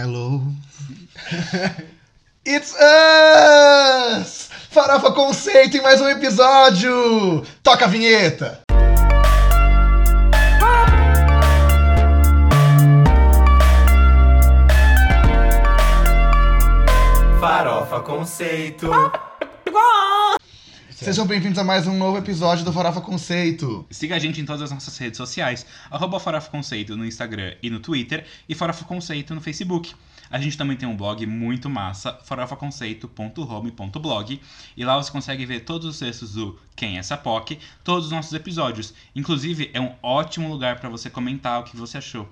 Hello. It's us! Farofa Conceito em mais um episódio! Toca a vinheta! Farofa Conceito. Sejam bem-vindos a mais um novo episódio do Farofa Conceito. Siga a gente em todas as nossas redes sociais, arroba Farofa Conceito no Instagram e no Twitter, e Farofa Conceito no Facebook. A gente também tem um blog muito massa, farofaconceito.home.blog, e lá você consegue ver todos os textos do Quem é essa POC, todos os nossos episódios. Inclusive, é um ótimo lugar para você comentar o que você achou.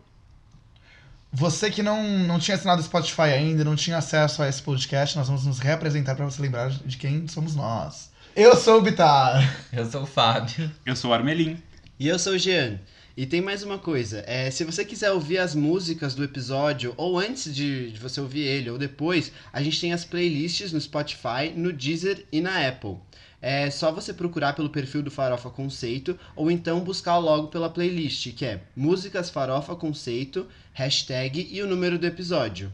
Você que não, não tinha assinado o Spotify ainda, não tinha acesso a esse podcast, nós vamos nos reapresentar para você lembrar de quem somos nós. Eu sou o Bitar. Eu sou o Fábio. Eu sou o Armelin. E eu sou o Jean. E tem mais uma coisa, é, se você quiser ouvir as músicas do episódio, ou antes de, de você ouvir ele, ou depois, a gente tem as playlists no Spotify, no Deezer e na Apple. É só você procurar pelo perfil do Farofa Conceito, ou então buscar logo pela playlist, que é Músicas Farofa Conceito, hashtag e o número do episódio.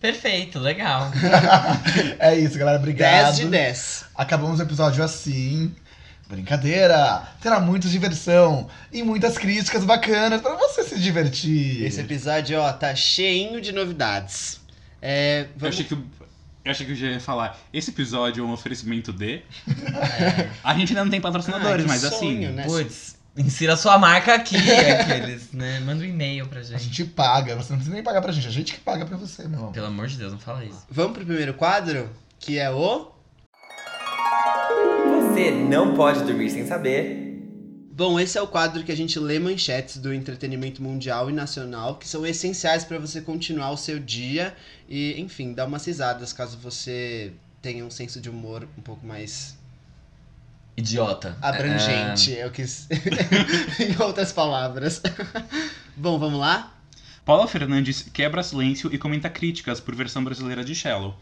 Perfeito, legal. é isso, galera. Obrigado. 10 de 10. Acabamos o episódio assim. Brincadeira! Terá muita diversão e muitas críticas bacanas para você se divertir. Esse episódio, ó, tá cheinho de novidades. É, Eu vamos... achei que o- eu achei que eu já ia falar, esse episódio é um oferecimento de. É. A gente ainda não tem patrocinadores, Ah, mas sonho, assim. né? Putz, insira sua marca aqui, aqueles, né? Manda um e-mail pra A gente. gente paga, você não precisa nem pagar pra gente, a gente que paga pra você, meu amor. Pelo amor de Deus, não fala isso. Vamos pro primeiro quadro, que é o... Você não pode dormir sem saber. Bom, esse é o quadro que a gente lê manchetes do entretenimento mundial e nacional, que são essenciais para você continuar o seu dia e, enfim, dar umas risadas caso você tenha um senso de humor um pouco mais Idiota. abrangente, eu quis. em outras palavras. Bom, vamos lá? Paula Fernandes quebra silêncio e comenta críticas por versão brasileira de Shallow.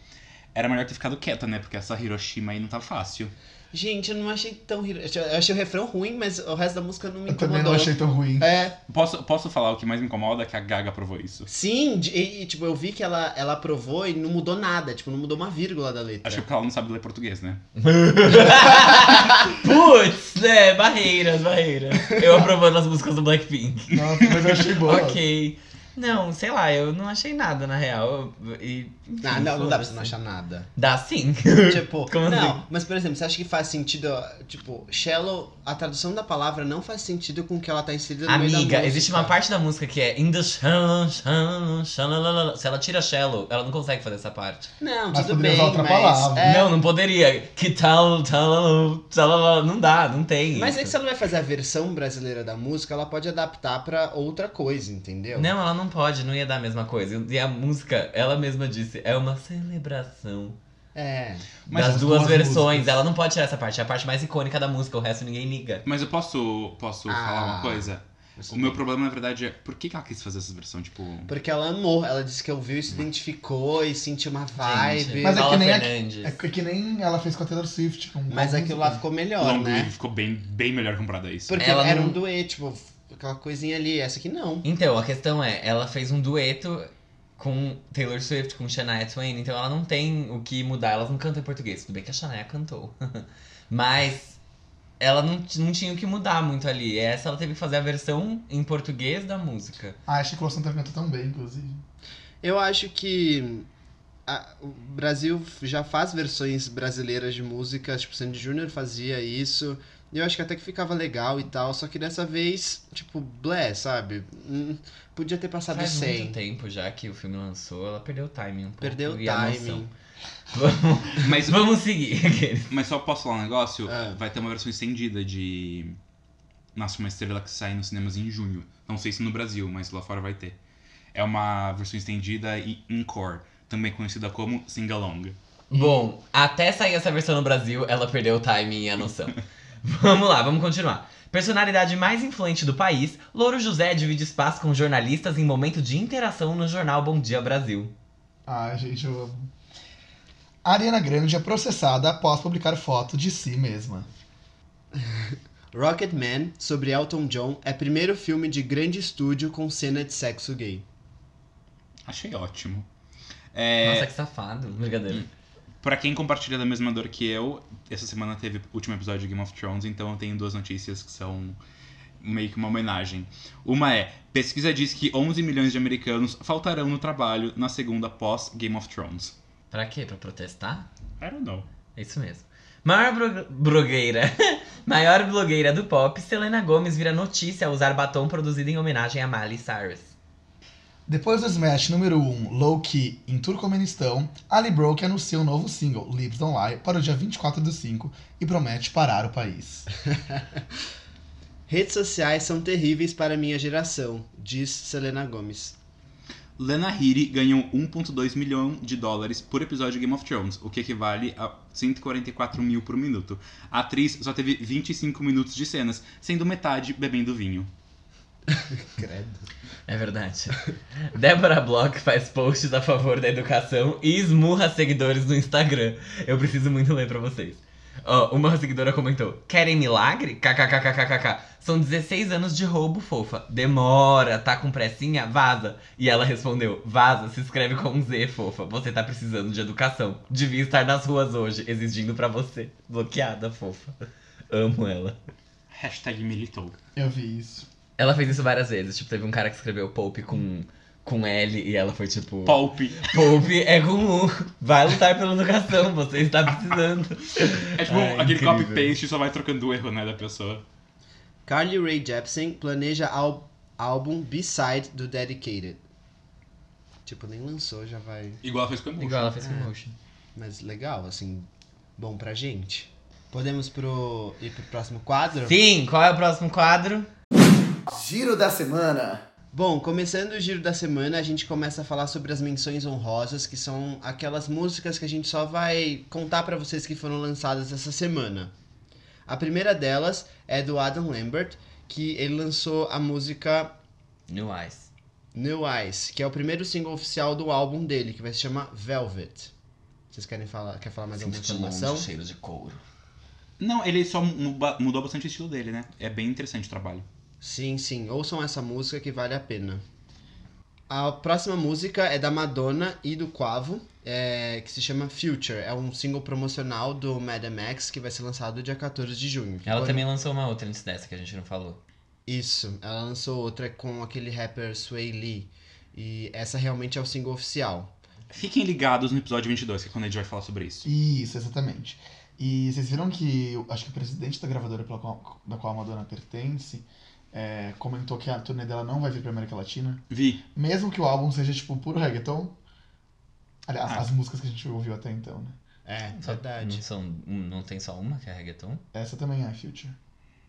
Era melhor ter ficado quieta, né? Porque essa Hiroshima aí não tá fácil. Gente, eu não achei tão. Eu achei o refrão ruim, mas o resto da música não me Eu também incomodou. não achei tão ruim. É, Posso, posso falar o que mais me incomoda? Que a Gaga provou isso. sim, e, e, tipo, eu vi que ela, ela aprovou e não mudou nada, tipo, não mudou uma vírgula da letra. Acho que porque ela não sabe ler português, né? Putz, né? Barreiras, barreiras. Eu aprovando as músicas do Blackpink. Nossa, mas eu achei boa. Ok. Não, sei lá, eu não achei nada na real. Eu- E, enfim, Ah, não, não dá pra você não achar nada. Dá sim. tipo, Como não, assim? mas por exemplo, você acha que faz sentido, tipo, shallow, a tradução da palavra não faz sentido com o que ela tá inserida no meio da Amiga, existe uma parte da música que é In the shallow, shallow, shallow, Se ela tira shallow, ela não consegue fazer essa parte. Não, Mas tudo bem, usar outra mas... palavra. É, Não, não poderia. Que tal, tal, tal, não dá, não tem. Mas é isso. que se ela vai fazer a versão brasileira da música, ela pode adaptar pra outra coisa, entendeu? Não, ela não pode, não ia dar a mesma coisa. E a música, ela mesma disse, é uma celebração. É. Mas das as duas, duas versões. músicas. Ela não pode tirar essa parte, é a parte mais icônica da música, o resto ninguém liga. Mas eu posso, posso Ah. falar uma coisa? O meu problema, na verdade, é por que ela quis fazer essa versão? Tipo. Porque ela amou, ela disse que ouviu e se identificou e sentiu uma vibe. Gente, Mas é que nem a-. É que nem ela fez com a Taylor Swift. Com Mas aquilo lá ficou melhor, Long né? Ficou bem, bem melhor comparado a isso. Porque Ela era não- um dueto, tipo, aquela coisinha ali, essa aqui não. Então, a questão é, ela fez um dueto com Taylor Swift, com Shania Twain, então ela não tem o que mudar, elas não cantam em português. Tudo bem que a Shania cantou. Mas ela não, não tinha o que mudar muito ali. Essa ela teve que fazer a versão em português da música. Ah, a Chico Santa cantou tão bem, inclusive. Eu acho que a- o Brasil já faz versões brasileiras de músicas, tipo, Sandy Júnior fazia isso. E eu acho que até que ficava legal e tal, só que dessa vez, tipo, blé, sabe? Hum, podia ter passado Faz sem. muito tempo já que o filme lançou, ela perdeu o timing um pouco. Perdeu o timing. Vamos, Mas, vamos seguir. mas só posso falar um negócio? Ah. Vai ter uma versão estendida de Nasce uma Estrela que sai nos cinemas em junho. Não sei se no Brasil, mas lá fora vai ter. É uma versão estendida e encore, também conhecida como Sing Along. Bom, até sair essa versão no Brasil, ela perdeu o timing e a noção. vamos lá, vamos continuar. Personalidade mais influente do país, Louro José divide espaço com jornalistas em momento de interação no jornal Bom Dia Brasil. Ah, gente, eu amo. A Ariana Grande é processada após publicar foto de si mesma. Rocketman, sobre Elton John, é primeiro filme de grande estúdio com cena de sexo gay. Achei ótimo. É, Nossa, que safado. Brincadeira. Pra quem compartilha da mesma dor que eu, essa semana teve o último episódio de Game of Thrones, então eu tenho duas notícias que são meio que uma homenagem. Uma é: pesquisa diz que 11 milhões de americanos faltarão no trabalho na segunda pós Game of Thrones. Pra quê? Pra protestar? I don't know. É isso mesmo. Maior bro- blogueira. Maior blogueira do pop, Selena Gomez vira notícia ao usar batom produzido em homenagem a Miley Cyrus. Depois do Smash número 1, Low Key, em Turcomenistão, Ali Broke anuncia um novo single, Lips Don't Lie, para o dia 24 do 5 e promete parar o país. Redes sociais são terríveis para minha geração, diz Selena Gomes. Lena Headey ganhou 1,2 milhão de dólares por episódio de Game of Thrones, o que equivale a 144 mil por minuto. A atriz só teve 25 minutos de cenas, sendo metade bebendo vinho. Credo. É verdade. Débora Bloch faz posts a favor da educação e esmurra seguidores no Instagram. Eu preciso muito ler pra vocês. Ó, uma seguidora comentou: Querem milagre? KKKKKK. São 16 anos de roubo, fofa. Demora, tá com pressinha? Vaza. E ela respondeu: Vaza, se escreve com um Z, fofa. Você tá precisando de educação. Devia estar nas ruas hoje, exigindo pra você. Bloqueada, fofa. Amo ela. Hashtag militou. Eu vi isso. Ela fez isso várias vezes. Tipo, teve um cara que escreveu Pope com, com L e ela foi tipo. Pulp. Pope é com U. Vai lutar pela educação, você está precisando. É tipo Ai, aquele copy-paste e só vai trocando o erro, né, da pessoa. Carly Rae Jepsen planeja al- álbum B-side do Dedicated. Tipo, nem lançou, já vai. Igual ela fez com o Emotion. Igual ela fez com É. Motion. Mas legal, assim, bom pra gente. Podemos pro, ir pro próximo quadro? Sim, qual é o próximo quadro? Giro da semana. Bom, começando o giro da semana, a gente começa a falar sobre as menções honrosas, que são aquelas músicas que a gente só vai contar pra vocês que foram lançadas essa semana. A primeira delas é do Adam Lambert, que ele lançou a música New Eyes. New Eyes, que é o primeiro single oficial do álbum dele, que vai se chamar Velvet. Vocês querem falar, quer falar mais alguma Sinto de informação? longe, cheiro de couro. Não, ele só mudou bastante o estilo dele, né? É bem interessante o trabalho. Sim, sim. Ouçam essa música que vale a pena. A próxima música é da Madonna e do Quavo, é, que se chama Future. É um single promocional do Mad Max que vai ser lançado dia 14 de junho. Ela Quando- também lançou uma outra antes dessa que a gente não falou. Isso, ela lançou outra com aquele rapper Sway Lee. E essa realmente é o single oficial. Fiquem ligados no episódio 22, que é quando a gente vai falar sobre isso. Isso, exatamente. E vocês viram que acho que o presidente da gravadora pela qual, da qual a Madonna pertence é, comentou que a turnê dela não vai vir pra América Latina. Vi. Mesmo que o álbum seja tipo puro reggaeton. Aliás, Ah. as músicas que a gente ouviu até então, né? É, Só- verdade. Não, são, não tem só uma que é reggaeton? Essa também é Future.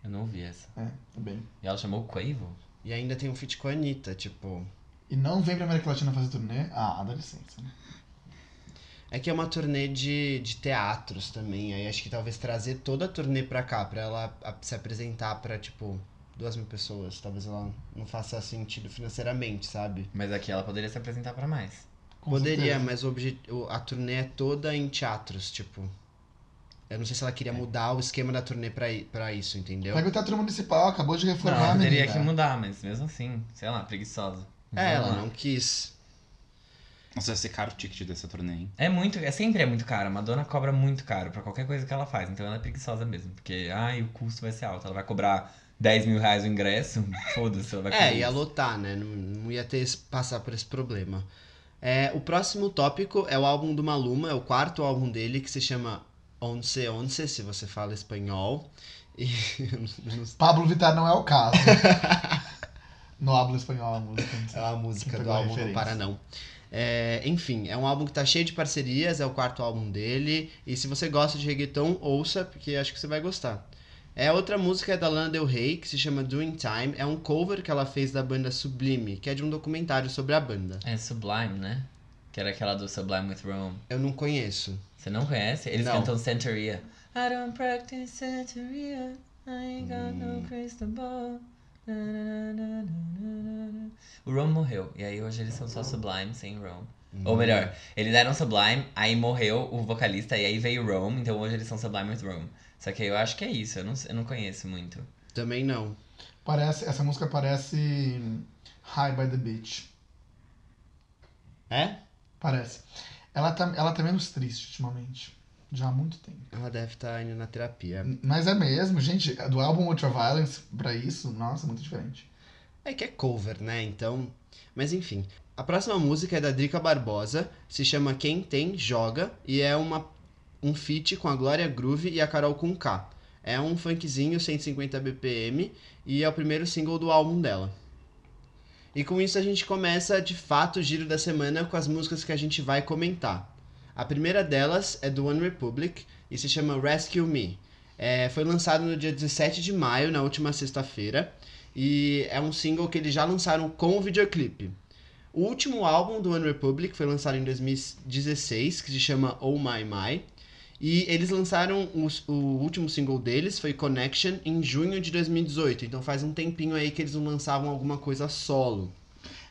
Eu não ouvi essa. É, também. E ela chamou Quavo? E ainda tem um feat com a Anitta, tipo. E não vem pra América Latina fazer turnê? Ah, dá licença, né? É que é uma turnê de, de teatros também. Aí acho que talvez trazer toda a turnê pra cá, pra ela se apresentar pra, tipo, duas mil pessoas. Talvez ela não faça sentido financeiramente, sabe? Mas aqui ela poderia se apresentar pra mais. Com Poderia, certeza. mas o obje- a turnê é toda em teatros, tipo. Eu não sei se ela queria mudar o esquema da turnê pra, pra isso, entendeu? Pega o Teatro Municipal, acabou de Não, reformar, ela teria que mudar, mas mesmo assim, sei lá, preguiçosa. É, ela lá. não quis. Nossa, vai ser caro o ticket dessa turnê, hein? É muito, é sempre é muito caro. A Madonna cobra muito caro pra qualquer coisa que ela faz. Então ela é preguiçosa mesmo. Porque, ai, o custo vai ser alto. Ela vai cobrar 10 mil reais o ingresso. Foda-se, ela vai. É, ia isso. lotar, né? Não, não ia ter esse- passar por esse problema. É, o próximo tópico é o álbum do Maluma, é o quarto álbum dele, que se chama Once Once, se você fala espanhol. E Pablo Vittar não é o caso. no hablo espanhol a música. é a música do álbum Não referência. Para Não. É, enfim, é um álbum que tá cheio de parcerias, é o quarto álbum dele. E se você gosta de reggaeton, ouça, porque acho que você vai gostar. É outra música é da Lana Del Rey, que se chama Doing Time. É um cover que ela fez da banda Sublime, que é de um documentário sobre a banda. É Sublime, né? Que era aquela do Sublime with Rome. Eu não conheço. Você não conhece? Eles Não. cantam Santeria. I don't practice Santeria. I ain't got no crystal ball. Na, na, na, na, na, na. O Rome morreu. E aí hoje eles são só Sublime sem Rome. Ou melhor, eles eram Sublime, aí morreu o vocalista e aí veio Rome, então hoje eles são Sublime with Rome. Só que eu acho que é isso, eu não, eu não conheço muito. Também não. Parece, essa música parece High by the Beach. É? Parece. Ela tá, ela tá menos triste ultimamente. Já há muito tempo. Ela deve estar indo na terapia. Mas é mesmo, gente. Do álbum Ultraviolence pra isso, nossa, muito diferente. É que é cover, né? Então. Mas enfim. A próxima música é da Drica Barbosa, se chama Quem Tem, Joga, e é uma, um feat com a Glória Groove e a Carol com K. É um funkzinho 150 BPM e é o primeiro single do álbum dela. E com isso a gente começa de fato o giro da semana com as músicas que a gente vai comentar. A primeira delas é do One Republic e se chama Rescue Me. É, foi lançado no dia 17 de maio, na última sexta-feira, e é um single que eles já lançaram com o videoclipe. O último álbum do One Republic foi lançado em 2016, que se chama Oh My My. E eles lançaram os- o, último single deles, foi Connection, em junho de 2018. Então faz um tempinho aí que eles não lançavam alguma coisa solo.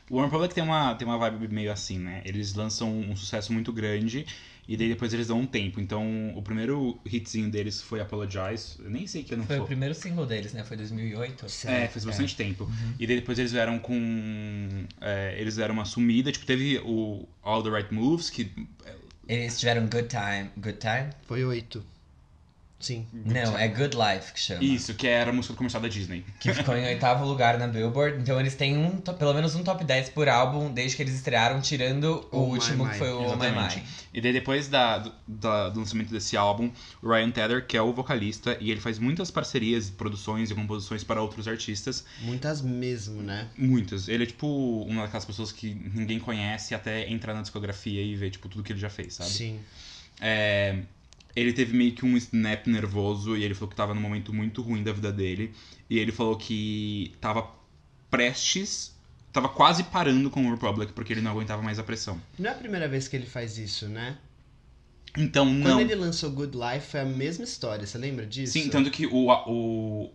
O One Republic tem uma, tem uma vibe meio assim, né? Eles lançam um sucesso muito grande e daí depois eles dão um tempo. Então, o primeiro hitzinho deles foi Apologize. Eu nem sei que ano Foi foi. o primeiro single deles, né? Foi 2008. É, faz bastante tempo. E daí depois eles vieram com. é, eles deram uma sumida. Tipo, teve o All the Right Moves, que. Eles tiveram Good Time. Good Time? Foi oito. Sim. Não, é Good Life que chama. Isso, que era a música do comercial da Disney. Que ficou em oitavo lugar na Billboard. Então eles têm um, pelo menos um top 10 por álbum desde que eles estrearam, tirando o Oh último que foi o Oh My. My. E daí depois da, do, da- do lançamento desse álbum, o Ryan Tedder, que é o vocalista, e ele faz muitas parcerias, produções e composições para outros artistas. Muitas mesmo, né? Muitas. Ele é tipo uma daquelas pessoas que ninguém conhece até entrar na discografia e ver tipo, tudo que ele já fez, sabe? Sim. É, ele teve meio que um snap nervoso e ele falou que tava num momento muito ruim da vida dele. E ele falou que tava prestes. Tava quase parando com o Republic porque ele não aguentava mais a pressão. Não é a primeira vez que ele faz isso, né? Então, Quando não. ele lançou Good Life foi a mesma história, você lembra disso? Sim, tanto que o, o,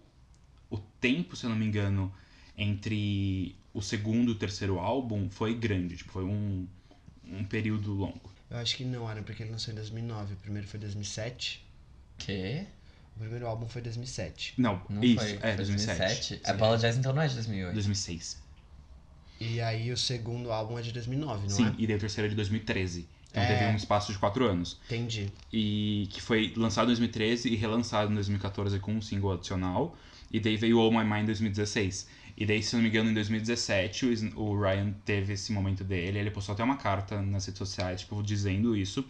o tempo, se eu não me engano, entre o segundo e o terceiro álbum foi grande. Tipo, foi um, um período longo. Eu acho que não, era porque ele lançou em 2009. O primeiro foi 2007. Que? O primeiro álbum foi 2007. Não, Não isso, foi, é, foi 2007. 2007? Sim. Apologize então não é de 2008. 2006. E aí o segundo álbum é de 2009, não Sim, é? e daí o terceiro é de 2013. Então É. teve um espaço de quatro anos. Entendi. E que foi lançado em 2013 e relançado em 2014 com um single adicional. E daí veio All My Mind em 2016. E daí, se não me engano, em 2017, o Ryan teve esse momento dele. Ele postou até uma carta nas redes sociais, tipo, dizendo isso.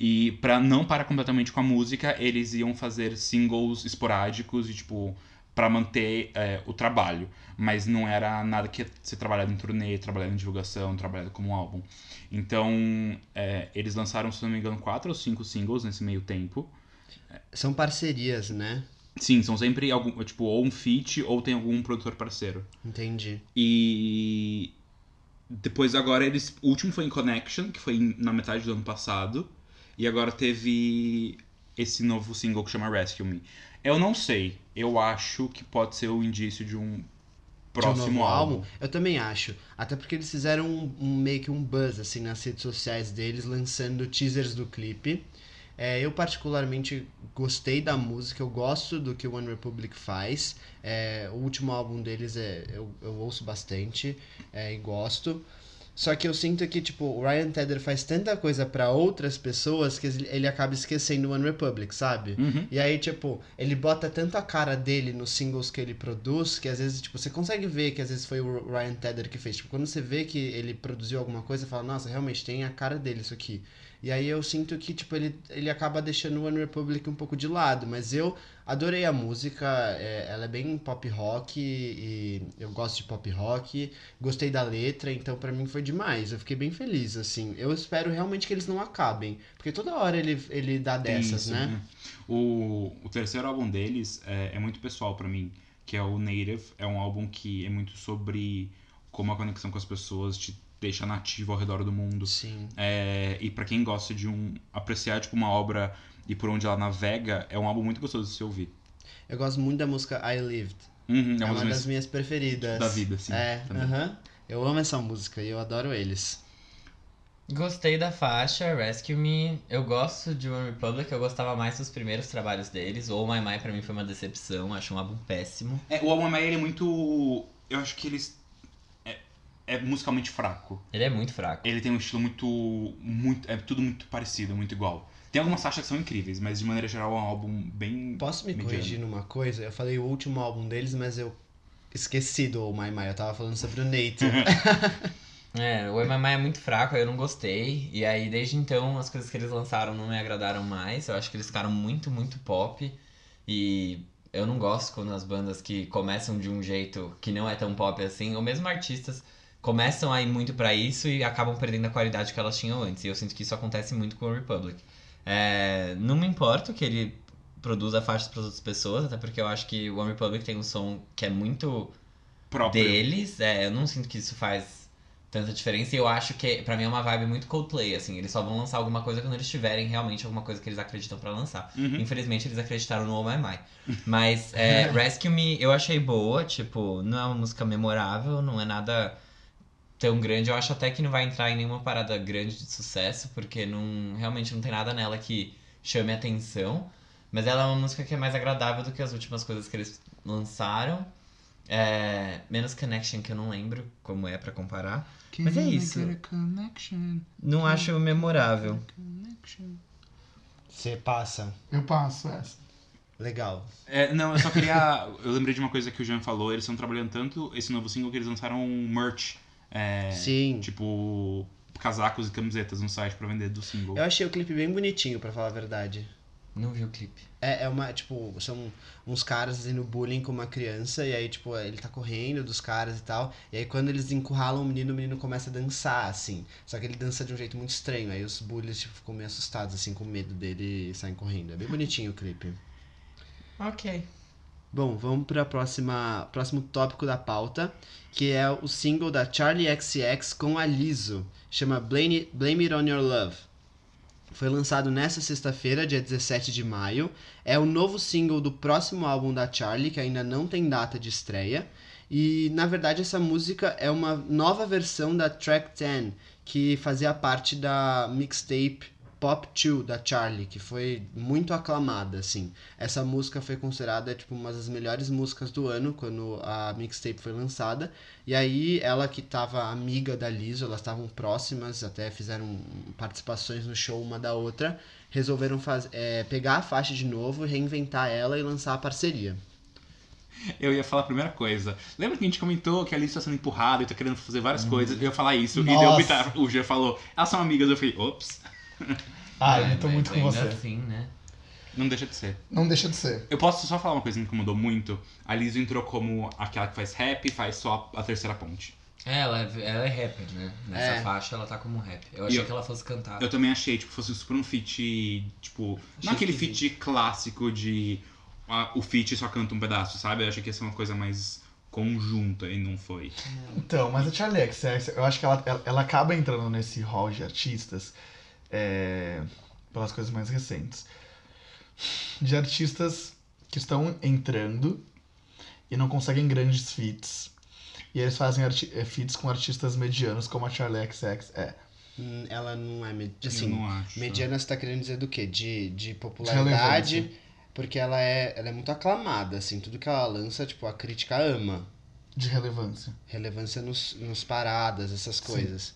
E pra não parar completamente com a música, eles iam fazer singles esporádicos e, tipo, pra manter é, o trabalho. Mas não era nada que ia ser trabalhado em turnê, trabalhado em divulgação, trabalhado como um álbum. Então, é, eles lançaram, se não me engano, quatro ou cinco singles nesse meio tempo. São parcerias, né? Sim, são sempre algum, tipo, ou um feat ou tem algum produtor parceiro. Entendi. E depois agora eles, o último foi em Connection, que foi na metade do ano passado, e agora teve esse novo single que chama Rescue Me. Eu não sei, eu acho que pode ser o indício de um De um próximo novo álbum. Eu também acho. Até porque eles fizeram um, um- meio que um buzz assim nas redes sociais deles, lançando teasers do clipe. É, eu particularmente gostei da música, eu gosto do que o One Republic faz. É, o último álbum deles é, eu, eu ouço bastante é, e gosto. Só que eu sinto que, tipo, o Ryan Tedder faz tanta coisa pra outras pessoas que ele acaba esquecendo o One Republic, sabe? Uhum. E aí, tipo, ele bota tanto a cara dele nos singles que ele produz, que às vezes, tipo, você consegue ver que às vezes foi o Ryan Tedder que fez. Tipo, quando você vê que ele produziu alguma coisa, você fala, nossa, realmente tem a cara dele isso aqui. E aí eu sinto que, tipo, ele, ele acaba deixando o One Republic um pouco de lado. Mas eu adorei a música, é, ela é bem pop rock e eu gosto de pop rock. Gostei da letra, então pra mim foi demais. Eu fiquei bem feliz, assim. Eu espero realmente que eles não acabem. Porque toda hora ele, ele dá dessas, Isso, né? né? O, o terceiro álbum deles é, é muito pessoal pra mim, que é o Native. É um álbum que é muito sobre como a conexão com as pessoas te deixa nativo ao redor do mundo. Sim. É, e pra quem gosta de um apreciar tipo uma obra e por onde ela navega, é um álbum muito gostoso de se ouvir. Eu gosto muito da música I Lived. Uhum, É, é uma das das minhas preferidas. da vida, sim. É, também. aham. Eu amo essa música e eu adoro eles. Gostei da faixa, Rescue Me. Eu gosto de One Republic, eu gostava mais dos primeiros trabalhos deles. O Oh My My pra mim foi uma decepção, acho um álbum péssimo. É, o Alma ele é muito. Eu acho que eles. É, musicalmente fraco. Ele é muito fraco. Ele tem um estilo muito. muito é tudo muito parecido, muito igual. Tem algumas faixas que são incríveis, mas de maneira geral é um álbum bem. Posso me mediano. corrigir numa coisa? Eu falei o último álbum deles, mas eu esqueci do Oh My My. Eu tava falando sobre o Nate. É, o MMA é muito fraco, eu não gostei. E aí, desde então, as coisas que eles lançaram não me agradaram mais. Eu acho que eles ficaram muito, muito pop. E eu não gosto quando as bandas que começam de um jeito que não é tão pop assim, ou mesmo artistas, começam a ir muito pra isso e acabam perdendo a qualidade que elas tinham antes. E eu sinto que isso acontece muito com o Republic. É, não me importo que ele produza faixas para outras pessoas, até porque eu acho que o One Republic tem um som que é muito próprio. deles. É, eu não sinto que isso faz tanta diferença. E eu acho que, pra mim, é uma vibe muito Coldplay, assim. Eles só vão lançar alguma coisa quando eles tiverem realmente alguma coisa que eles acreditam pra lançar. Uhum. Infelizmente, eles acreditaram no Oh My My. Mas é, Rescue Me eu achei boa, tipo, não é uma música memorável, não é nada tão grande. Eu acho até que não vai entrar em nenhuma parada grande de sucesso, porque não, realmente não tem nada nela que chame atenção. Mas ela é uma música que é mais agradável do que as últimas coisas que eles lançaram. É, menos Connection, que eu não lembro como é pra comparar. Mas é isso. Não acho memorável. Você passa. Eu passo essa. Legal. É, não, eu só queria. eu lembrei de uma coisa que o Jean falou. Eles estão trabalhando tanto esse novo single que eles lançaram um merch. É, Sim. Tipo, casacos e camisetas no site pra vender do single. Eu achei o clipe bem bonitinho, pra falar a verdade. Não vi o clipe. É, é uma, tipo, são uns caras fazendo bullying com uma criança, e aí, tipo, ele tá correndo dos caras e tal. E aí quando eles encurralam o menino, o menino começa a dançar, assim. Só que ele dança de um jeito muito estranho. Aí os bullies, tipo, ficam meio assustados, assim, com medo dele e saem correndo. É bem bonitinho o clipe. Ok. Bom, vamos para próxima próximo tópico da pauta, que é o single da Charlie XCX com a chama Blame, Blame It On Your Love. Foi lançado nesta sexta-feira, dia 17 de maio. É o novo single do próximo álbum da Charlie, que ainda não tem data de estreia. E, na verdade, essa música é uma nova versão da Track 10, que fazia parte da mixtape Pop 2 da Charlie, que foi muito aclamada, assim. Essa música foi considerada tipo uma das melhores músicas do ano quando a mixtape foi lançada. E aí ela que estava amiga da Lizzo, elas estavam próximas, até fizeram participações no show uma da outra, resolveram faz... é, pegar a faixa de novo, reinventar ela e lançar a parceria. Eu ia falar a primeira coisa. Lembra que a gente comentou que a Alice tá sendo empurrada e tá querendo fazer várias coisas? Eu ia falar isso. E Nossa. deu o Jean falou, elas são amigas. Eu falei, ops. Ah, É, eu tô mas muito com ainda você. Assim, né? Não deixa de ser. Não deixa de ser. Eu posso só falar uma coisa que me incomodou muito. A Lizzo entrou como aquela que faz rap e faz só a terceira ponte. É, ela, é- ela é rapper, né? Nessa É. faixa ela tá como rap. Eu achei eu- que ela fosse cantar. Eu também achei, tipo, fosse super um feat, tipo... Não aquele feat clássico de... ah, o feat só canta um pedaço, sabe? Eu achei que ia ser uma coisa mais conjunta e não foi. Então, mas a Charlie XX, eu acho que ela, ela, ela acaba entrando nesse hall de artistas é, pelas coisas mais recentes. De artistas que estão entrando e não conseguem grandes feats. E eles fazem é, feats com artistas medianos, como a Charlie XX é. Hum, Ela não é. med- Assim, não acho. mediana você tá querendo dizer do quê? De, de popularidade. Porque ela é, ela é muito aclamada, assim. Tudo que ela lança, tipo, a crítica ama. De relevância. relevância nos, nos paradas, essas coisas.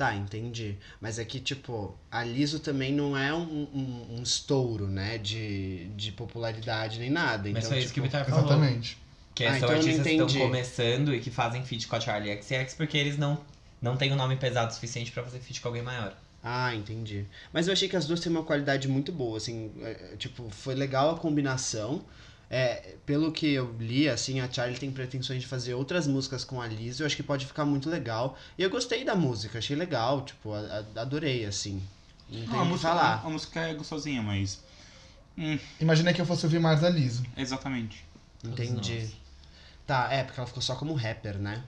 Tá, entendi. Mas é que, tipo, a Liso também não é um, um, um estouro, né? De, de popularidade nem nada. Mas então, foi isso que o tipo, Vitar falou. Exatamente. Que Ah, são então artistas que estão começando e que fazem feat com a Charlie XX porque eles não, não têm um nome pesado o suficiente pra fazer feat com alguém maior. Ah, entendi. Mas eu achei que as duas têm uma qualidade muito boa, assim, é, é, tipo, foi legal a combinação. É, pelo que eu li, assim, a Charlie tem pretensões de fazer outras músicas com a Liz, eu acho que pode ficar muito legal. E eu gostei da música, achei legal, tipo, a- a- adorei, assim. Não Não, tem a, o que música, falar. a música é gostosinha, mas... Hum, Imaginei que eu fosse ouvir mais da Liso. exatamente. Entendi. Tá, é, porque ela ficou só como rapper, né?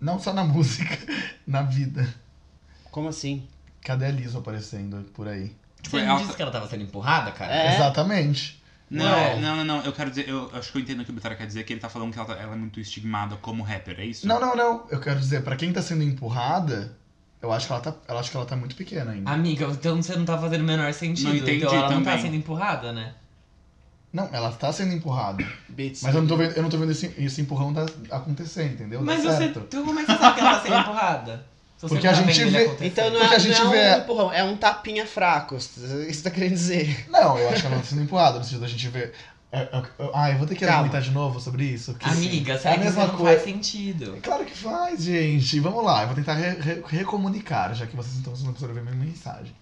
Não só na música, na vida. Como assim? Cadê a Liso aparecendo por aí? Tipo, Você não ela- disse que ela tava sendo empurrada, cara? É. Exatamente. Não, Não. não, não, não, eu quero dizer, eu acho que eu entendo o que o Bitar quer dizer, que ele tá falando que ela, tá- ela é muito estigmada como rapper, é isso? Não, não, não. Eu quero dizer, pra quem tá sendo empurrada, eu acho que ela tá, eu acho que ela tá muito pequena ainda. Amiga, então você não tá fazendo o menor sentido. Não entendi então ela não tá também. sendo empurrada, né? Não, ela tá sendo empurrada. Beats. Mas eu não tô vendo, eu não tô vendo esse, esse empurrão da, acontecer, entendeu? Mas Dá você. certo. Tu, como é que você sabe que ela tá sendo empurrada? Porque não a tá gente vê-. Então não Porque é, a gente não vê- é um empurrão, é um tapinha fraco. Isso que você tá querendo dizer. Não, eu acho que ela tá sendo empurrada, no sentido da gente ver. é, é, é, ah, eu vou ter que Calma. argumentar de novo sobre isso. porque, Amiga, assim, sabe é a que isso mesma não coisa. faz sentido. Claro que faz, gente. Vamos lá, eu vou tentar re- re- recomunicar, já que vocês estão conseguindo absorver minha mensagem.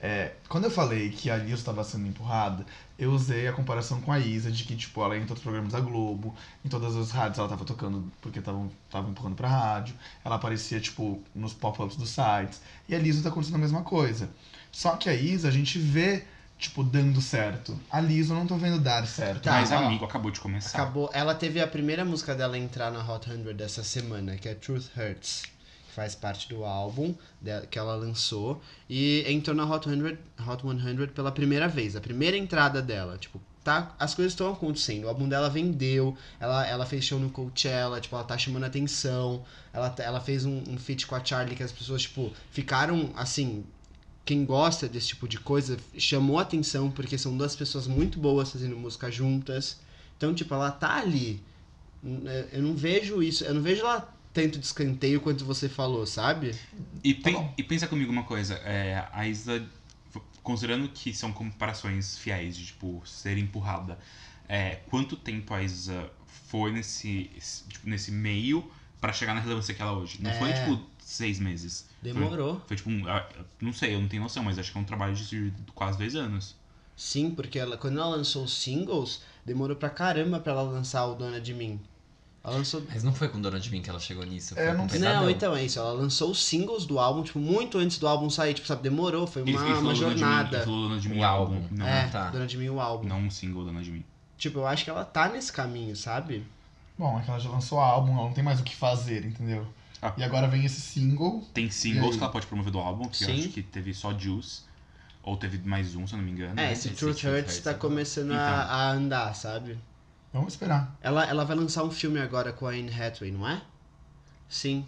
É, quando eu falei que a Liz estava sendo empurrada, eu usei a comparação com a Isa, de que, tipo, ela ia em todos os programas da Globo, em todas as rádios ela tava tocando porque estavam empurrando pra rádio, ela aparecia, tipo, nos pop-ups dos sites, e a Liso tá acontecendo a mesma coisa. Só que a Isa, a gente vê, tipo, dando certo. A Liso eu não tô vendo dar certo. Tá, Mas ó. amigo, acabou de começar. Acabou. Ela teve a primeira música dela entrar na Hot 100 dessa semana, que é Truth Hurts. Faz parte do álbum que ela lançou. E entrou na Hot 100, Hot 100 pela primeira vez. A primeira entrada dela. Tipo, tá, as coisas estão acontecendo. O álbum dela vendeu. Ela, ela fez show no Coachella. Tipo, ela tá chamando atenção. Ela, ela fez um, um feat com a Charlie que as pessoas, tipo, ficaram assim. Quem gosta desse tipo de coisa chamou atenção porque são duas pessoas muito boas fazendo música juntas. Então, tipo, ela tá ali. Eu não vejo isso, eu não vejo ela tanto de escanteio quanto você falou, sabe? E, Tá pen- e pensa comigo uma coisa, é, a Isa, considerando que são comparações fiéis de, tipo, ser empurrada, é, quanto tempo a Isa foi nesse, esse- tipo, nesse meio pra chegar na relevância que ela é hoje? Não foi, É. tipo, seis meses. Demorou. Foi, tipo, um, não sei, eu não tenho noção, mas acho que é um trabalho de quase dois anos. Sim, porque ela, quando ela lançou os singles, demorou pra caramba pra ela lançar o Dona de Mim. Ela lançou. Mas não foi com Dona de Mim que ela chegou nisso. É, Foi não. Não, então é isso. Ela lançou os singles do álbum, tipo, muito antes do álbum sair. Tipo, sabe, demorou. Foi uma, ele uma jornada. ele falou Dona de Mim O álbum, álbum. não, é, tá. Dona de Mim o álbum. não um single Dona de Mim. Tipo, eu acho que ela tá nesse caminho, sabe? Bom, é que ela já lançou álbum, ela não tem mais o que fazer, entendeu? Ah. E agora vem esse single. Tem singles que ela pode promover do álbum, que eu Sim. acho que teve só Juice, ou teve mais um, se eu não me engano. É, né? esse esse Truth Hurts tá começando a, Então. a andar, sabe? Vamos esperar. Ela, ela vai lançar um filme agora com a Anne Hathaway, não é? Sim.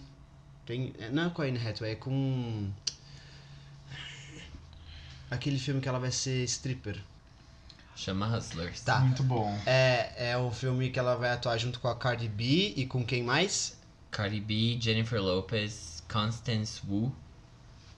Tem, é, não é com a Anne Hathaway, é com. Aquele filme que ela vai ser stripper. Chama Hustlers. Tá. Muito bom. É, é o filme que ela vai atuar junto com a Cardi B e com quem mais? Cardi B, Jennifer Lopez, Constance Wu,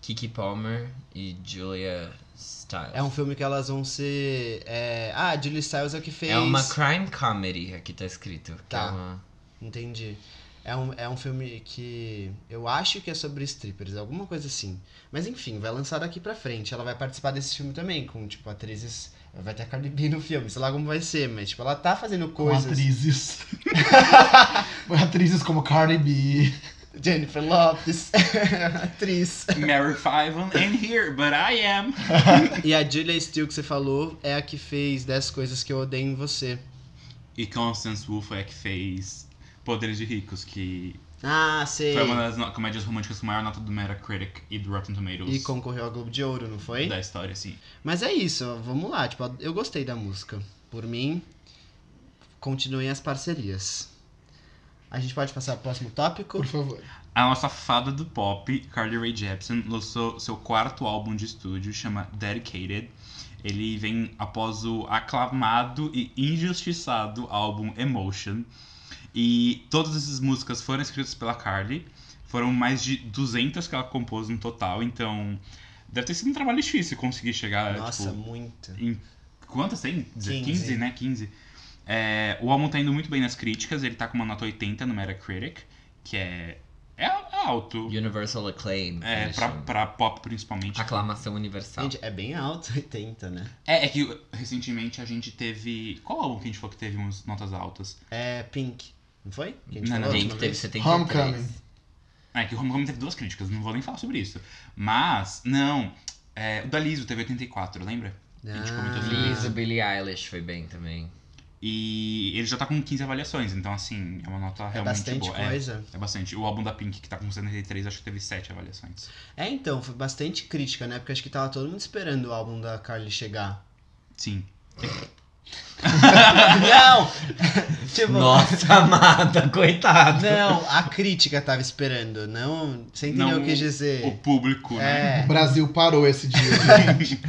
Kiki Palmer e Julia Stiles. É um filme que elas vão ser. é, Ah, a Julie Styles é o que fez. É uma crime comedy, aqui tá escrito. Tá. é uma- Entendi. É um, é um filme que eu acho que é sobre strippers, alguma coisa assim. Mas enfim, vai lançar daqui pra frente. Ela vai participar desse filme também, com, tipo, atrizes. Vai ter a Cardi B no filme, sei lá como vai ser, mas, tipo, ela tá fazendo Com coisas. atrizes. atrizes como Cardi B. Jennifer Lopez, atriz. Mary Fiven ain't here, but I am. E a Julia Steele que você falou é a que fez 10 coisas que eu odeio em você. E Constance Wu foi a que fez Poderes de Ricos, que Ah, sei. foi uma das no- comédias românticas com maior nota do Metacritic e do Rotten Tomatoes E concorreu ao Globo de Ouro, não foi? da história, assim. Mas é isso, vamos lá. Tipo, eu gostei da música. Por mim, continuem as parcerias. A gente pode passar pro próximo tópico? Por favor. A nossa fada do pop, Carly Rae Jepsen, lançou seu quarto álbum de estúdio, chama Dedicated. Ele vem após o aclamado e injustiçado álbum Emotion. E todas essas músicas foram escritas pela Carly. Foram mais de 200 que ela compôs no total, então deve ter sido um trabalho difícil conseguir chegar Nossa, tipo, muito. em quantas tem? 15, 15. né? 15. É, o álbum tá indo muito bem nas críticas, ele tá com uma nota 80 no Metacritic, que é, é alto. Universal Acclaim. É, pra, pra pop principalmente. Aclamação universal. Gente, é bem alto, 80, né? É, é que recentemente a gente teve. Qual álbum que a gente falou que teve umas notas altas? É Pink, não foi? Que a gente Não, falou não, Pink teve vez? 73. Homecoming. É que o Homecoming teve duas críticas, não vou nem falar sobre isso. Mas, não. é, o da Liso teve 84, lembra? A gente comentou sobre Liz, isso. o Billie Eilish foi bem também. E ele já tá com 15 avaliações, então assim, é uma nota É realmente bastante boa. É, coisa. é bastante. O álbum da Pink, que tá com 73, acho que teve 7 avaliações. É. então, foi bastante crítica, né? Porque acho que tava todo mundo esperando o álbum da Carly chegar. Sim. não! tipo, Nossa, amada, coitada. não, a crítica tava esperando, não... Você entendeu Não o que quis O dizer? público, né? É. O Brasil parou esse dia, gente.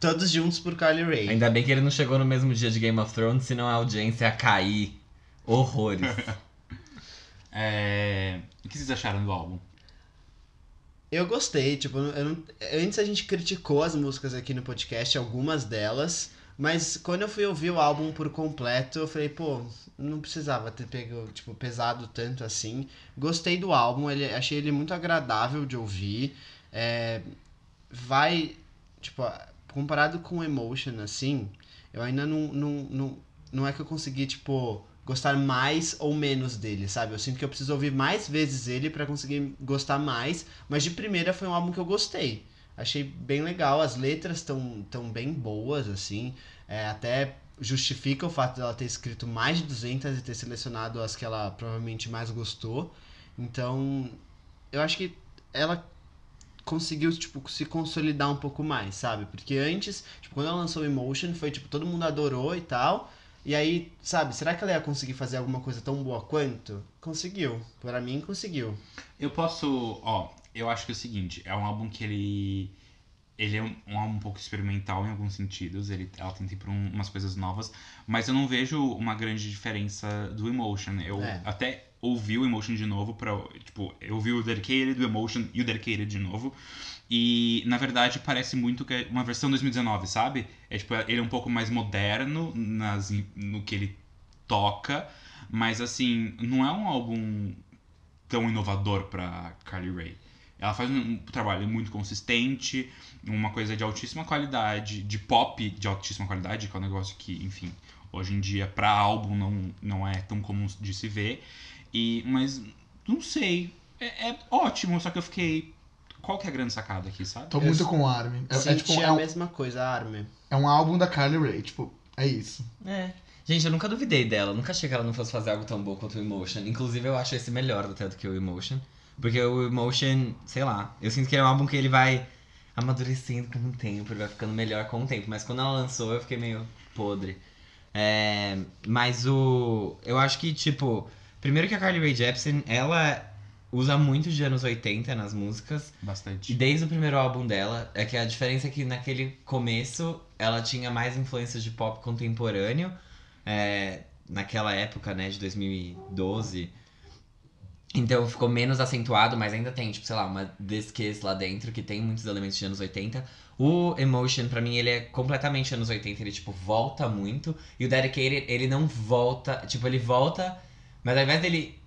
Todos juntos por Carly Rae. Ainda bem que ele não chegou no mesmo dia de Game of Thrones, senão a audiência ia cair. Horrores. É... O que vocês acharam do álbum? Eu gostei, tipo, eu não- antes a gente criticou as músicas aqui no podcast, algumas delas, mas quando eu fui ouvir o álbum por completo, eu falei, pô, não precisava ter pego, tipo, pesado tanto assim. Gostei do álbum, ele, achei ele muito agradável de ouvir. É, vai, tipo, comparado com Emotion, assim, eu ainda não, não, não, não é que eu consegui, tipo, gostar mais ou menos dele, sabe? Eu sinto que eu preciso ouvir mais vezes ele pra conseguir gostar mais, mas de primeira foi um álbum que eu gostei. Achei bem legal, as letras estão tão bem boas, assim, é, até justifica o fato dela ter escrito mais de 200 e ter selecionado as que ela provavelmente mais gostou. Então, eu acho que ela conseguiu, tipo, se consolidar um pouco mais, sabe? Porque antes, tipo, quando ela lançou Emotion, foi, tipo, todo mundo adorou e tal. E aí, sabe, será que ela ia conseguir fazer alguma coisa tão boa quanto? Conseguiu. Para mim, conseguiu. Eu posso. Ó, eu acho que é o seguinte: é um álbum que ele. Ele é um, um álbum um pouco experimental em alguns sentidos. Ele, ela tenta ir pra um- umas coisas novas. Mas eu não vejo uma grande diferença do Emotion. Eu É. até ouvi o Emotion de novo pra. Tipo, eu ouvi o Dedicated, o Emotion e o Dedicated de novo. E, na verdade, parece muito que é uma versão 2019, sabe? É tipo, ele é um pouco mais moderno nas, no que ele toca. Mas, assim, não é um álbum tão inovador pra Carly Rae. Ela faz um, trabalho muito consistente, uma coisa de altíssima qualidade, de pop de altíssima qualidade, que é um negócio que, enfim, hoje em dia pra álbum não, não é tão comum de se ver. E, mas, não sei, é, é ótimo, só que eu fiquei. Qual que é a grande sacada aqui, sabe? Tô Eu muito com o Armin. É, é, tipo, é, a um, mesma coisa, Armin. é um álbum da Carly Rae, tipo, é isso. É. Gente, eu nunca duvidei dela. Nunca achei que ela não fosse fazer algo tão bom quanto o Emotion. Inclusive, eu acho esse melhor até do que o Emotion. Porque o Emotion, sei lá, eu sinto que é um álbum que ele vai amadurecendo com o tempo, ele vai ficando melhor com o tempo. Mas quando ela lançou, eu fiquei meio podre. É, mas o. Eu acho que, tipo. Primeiro que a Carly Rae Jepsen, ela usa muito de anos 80 nas músicas. E Bastante. desde o primeiro álbum dela, é que a diferença é que naquele começo ela tinha mais influências de pop contemporâneo. é, naquela época, né, de 2012. Então ficou menos acentuado, mas ainda tem, tipo, sei lá, uma Kiss lá dentro, que tem muitos elementos de anos 80. O Emotion, pra mim, ele é completamente anos 80, ele, tipo, volta muito. E o Dedicated, ele não volta, tipo, ele volta, mas ao invés dele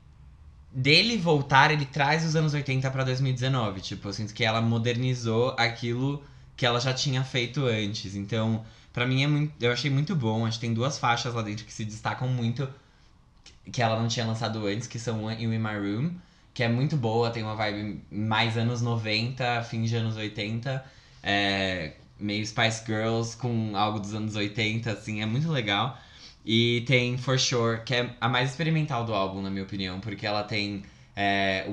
dele voltar, ele traz os anos 80 pra 2019. Tipo, eu sinto que ela modernizou aquilo que ela já tinha feito antes. Então, pra mim é muito, eu achei muito bom. Acho que tem duas faixas lá dentro que se destacam muito que ela não tinha lançado antes, que são You in My Room, que é muito boa, tem uma vibe mais anos 90, fim de anos 80, é, meio Spice Girls com algo dos anos 80, assim, é muito legal. E tem For Sure, que é a mais experimental do álbum, na minha opinião, porque ela tem. é,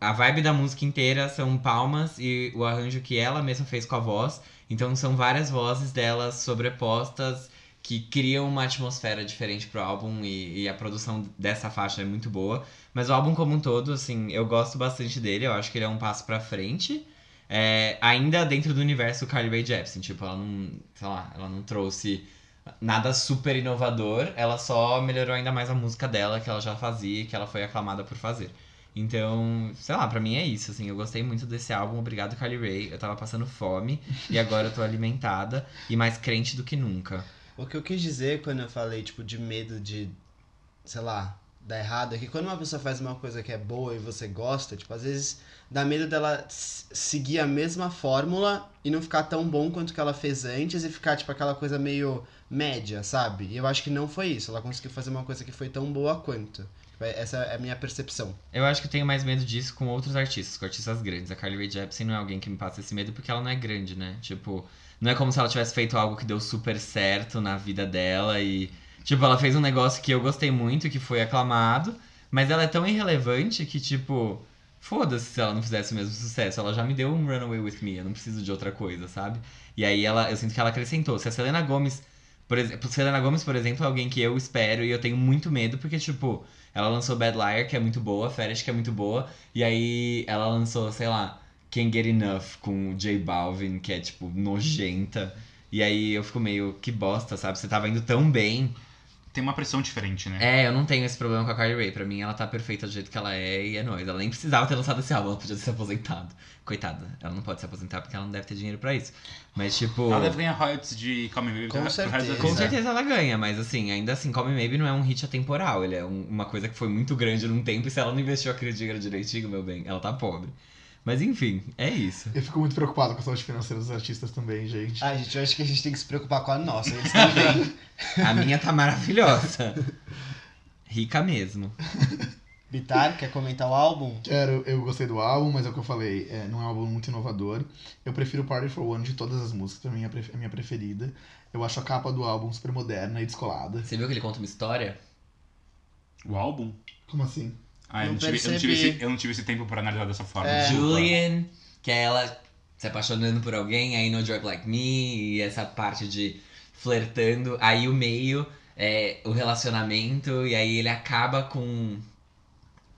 a vibe da música inteira são palmas e o arranjo que ela mesma fez com a voz. Então são várias vozes delas sobrepostas que criam uma atmosfera diferente pro álbum e, e a produção dessa faixa é muito boa. Mas o álbum como um todo, assim, eu gosto bastante dele, eu acho que ele é um passo pra frente. É, ainda dentro do universo Carly Rae Jepsen, tipo, ela não, sei lá, ela não trouxe nada super inovador, ela só melhorou ainda mais a música dela, que ela já fazia que ela foi aclamada por fazer. Então, sei lá, pra mim é isso, assim, eu gostei muito desse álbum, obrigado Carly Rae, eu tava passando fome e agora eu tô alimentada e mais crente do que nunca. O que eu quis dizer quando eu falei, tipo, de medo de, sei lá, dar errado, é que quando uma pessoa faz uma coisa que é boa e você gosta, tipo, às vezes dá medo dela seguir a mesma fórmula e não ficar tão bom quanto que ela fez antes e ficar, tipo, aquela coisa meio média, sabe? E eu acho que não foi isso. Ela conseguiu fazer uma coisa que foi tão boa quanto. Tipo, Essa é a minha percepção. Eu acho que eu tenho mais medo disso com outros artistas, com artistas grandes. A Carly Rae Jepsen não é alguém que me passa esse medo porque ela não é grande, né? Tipo, não é como se ela tivesse feito algo que deu super certo na vida dela e. Tipo, ela fez um negócio que eu gostei muito, que foi aclamado, mas ela é tão irrelevante que, tipo, foda-se se ela não fizesse o mesmo sucesso. Ela já me deu um Runaway With Me, eu não preciso de outra coisa, sabe? E aí ela, eu sinto que ela acrescentou. Se a Selena Gomez, por exemplo, Selena Gomez, por exemplo, é alguém que eu espero e eu tenho muito medo, porque, tipo, ela lançou Bad Liar, que é muito boa, Fetish, que é muito boa, e aí ela lançou, sei lá, Can't Get Enough com o J Balvin, que é, tipo, nojenta. E aí eu fico meio, que bosta, sabe? Você tava indo tão bem. Tem uma pressão diferente, né? É, eu não tenho esse problema com a Carly Rae. Pra mim, ela tá perfeita do jeito que ela é e é nóis. Ela nem precisava ter lançado esse álbum, ela podia ter se aposentado. Coitada, ela não pode se aposentar porque ela não deve ter dinheiro pra isso. Mas, tipo. Ela deve ganhar royalties de Come Baby Com pro resto da certeza. Com certeza ela ganha, mas assim, ainda assim, Come Maybe não é um hit atemporal. Ele é um- uma coisa que foi muito grande num tempo e se ela não investiu aquele dinheiro direitinho, meu bem, ela tá pobre. Mas enfim, é isso. Eu fico muito preocupado com a saúde financeira dos artistas também, gente. Ai, gente, eu acho que a gente tem que se preocupar com a nossa. Eles também. A minha tá maravilhosa. Rica mesmo. Bitar, quer comentar o álbum? Quero, eu gostei do álbum, mas é o que eu falei, é, não é um álbum muito inovador. Eu prefiro Party for One de todas as músicas, pra mim é a é a minha preferida. Eu acho a capa do álbum super moderna e descolada. Você viu que ele conta uma história? O álbum? Como assim? Ah, eu Não não, tive, eu, não tive esse, eu não tive esse tempo pra analisar dessa forma. É. Julian, que é ela se apaixonando por alguém, aí no Drug Like Me, e essa parte de flertando. Aí o meio é o relacionamento, e aí ele acaba com.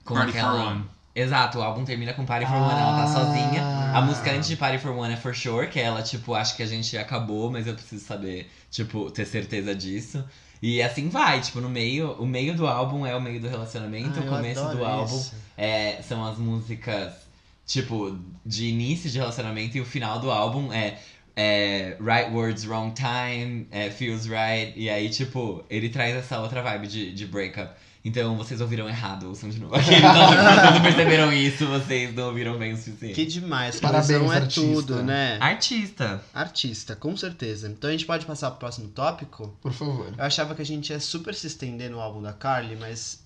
Com Party aquela. for One. Exato, o álbum termina com Party for One, ela tá Ah. sozinha. A música antes de Party for One é For Sure, que ela, tipo, acha que a gente acabou, mas eu preciso saber, tipo, ter certeza disso. E assim vai, tipo, no meio, o meio do álbum é o meio do relacionamento, Ah, o começo do álbum é, são as músicas, tipo, de início de relacionamento e o final do álbum é, é Right Words, Wrong Time, é, Feels Right. E aí, tipo, ele traz essa outra vibe de, de breakup. Então vocês ouviram errado, ouçam de novo. Aqueles, não, vocês não perceberam isso, vocês não ouviram bem o suficiente. Que demais, Parabéns, Parabéns, é artista. tudo, né? Artista. Artista, com certeza. Então a gente pode passar pro próximo tópico? Por favor. Eu achava que a gente ia super se estender no álbum da Carly, mas.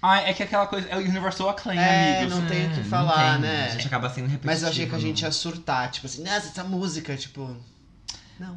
Ah, é que aquela coisa. É o Universal Acclaim, É, amigos. não tem o que É, falar, tem, né? A gente acaba sendo repetitivo. Mas eu achei que a gente ia surtar, tipo assim, nossa, essa música, tipo. Não.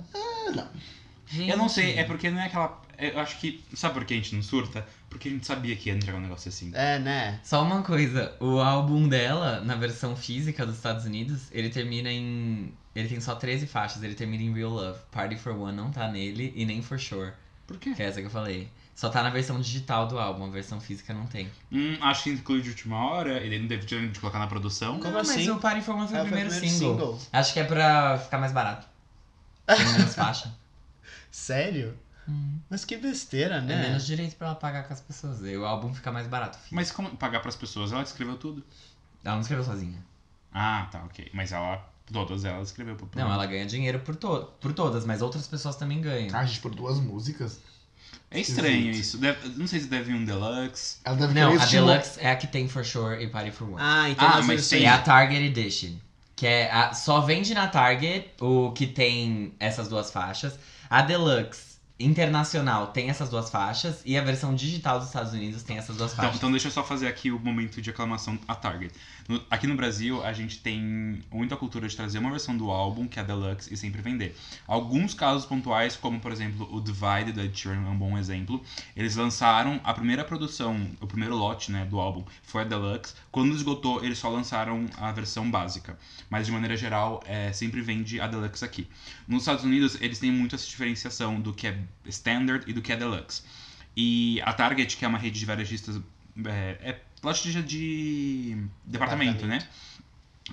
Eu não sei, é porque não é aquela. Eu acho que. Sabe por que a gente não surta? Porque a gente sabia que ia entregar um negócio assim. É, né? Só uma coisa, o álbum dela, na versão física dos Estados Unidos, ele termina em. Ele tem só 13 faixas, ele termina em Real Love. Party for One não tá nele e nem For Sure, Por quê? que é essa que eu falei. Só tá na versão digital do álbum, a versão física não tem. Hum, acho que inclui de última hora, ele não teve de colocar na produção. Como não, assim? Mas o Party for One foi É, o primeiro, single. Acho que é pra ficar mais barato. Tem menos faixa. Sério? Mas que besteira, É né? menos direito pra ela pagar com as pessoas. E o álbum fica mais barato. filho. Mas como pagar pras pessoas? Ela escreveu tudo. Ela não escreveu sozinha. Ah, tá, ok. Mas ela. Todas elas escreveu pro Não, ela ganha dinheiro por, to por todas, mas outras pessoas também ganham. Ah, gente, por duas músicas. É estranho isso. Deve- não sei se deve vir um deluxe. Ela deve Não, a Deluxe é a que tem For Sure e Party for One. Ah, então Ah, as mas versões- É a Target Edition. Que é a- só vende na Target o que tem essas duas faixas. A Deluxe Internacional tem essas duas faixas. E a versão digital dos Estados Unidos tem essas duas Então, faixas. então deixa eu só fazer aqui o momento de aclamação a Target. No- aqui no Brasil, a gente tem muita cultura de trazer uma versão do álbum, que é a Deluxe, e sempre vender. Alguns casos pontuais, como por exemplo o Divide da Sheeran, é um bom exemplo. Eles lançaram a primeira produção, o primeiro lote né, do álbum foi a Deluxe. Quando esgotou, eles só lançaram a versão básica. Mas de maneira geral, é, sempre vende a Deluxe aqui. Nos Estados Unidos, eles têm muito essa diferenciação do que é Standard e do que é Deluxe. E a Target, que é uma rede de varejistas, é, é loja de, de departamento, né?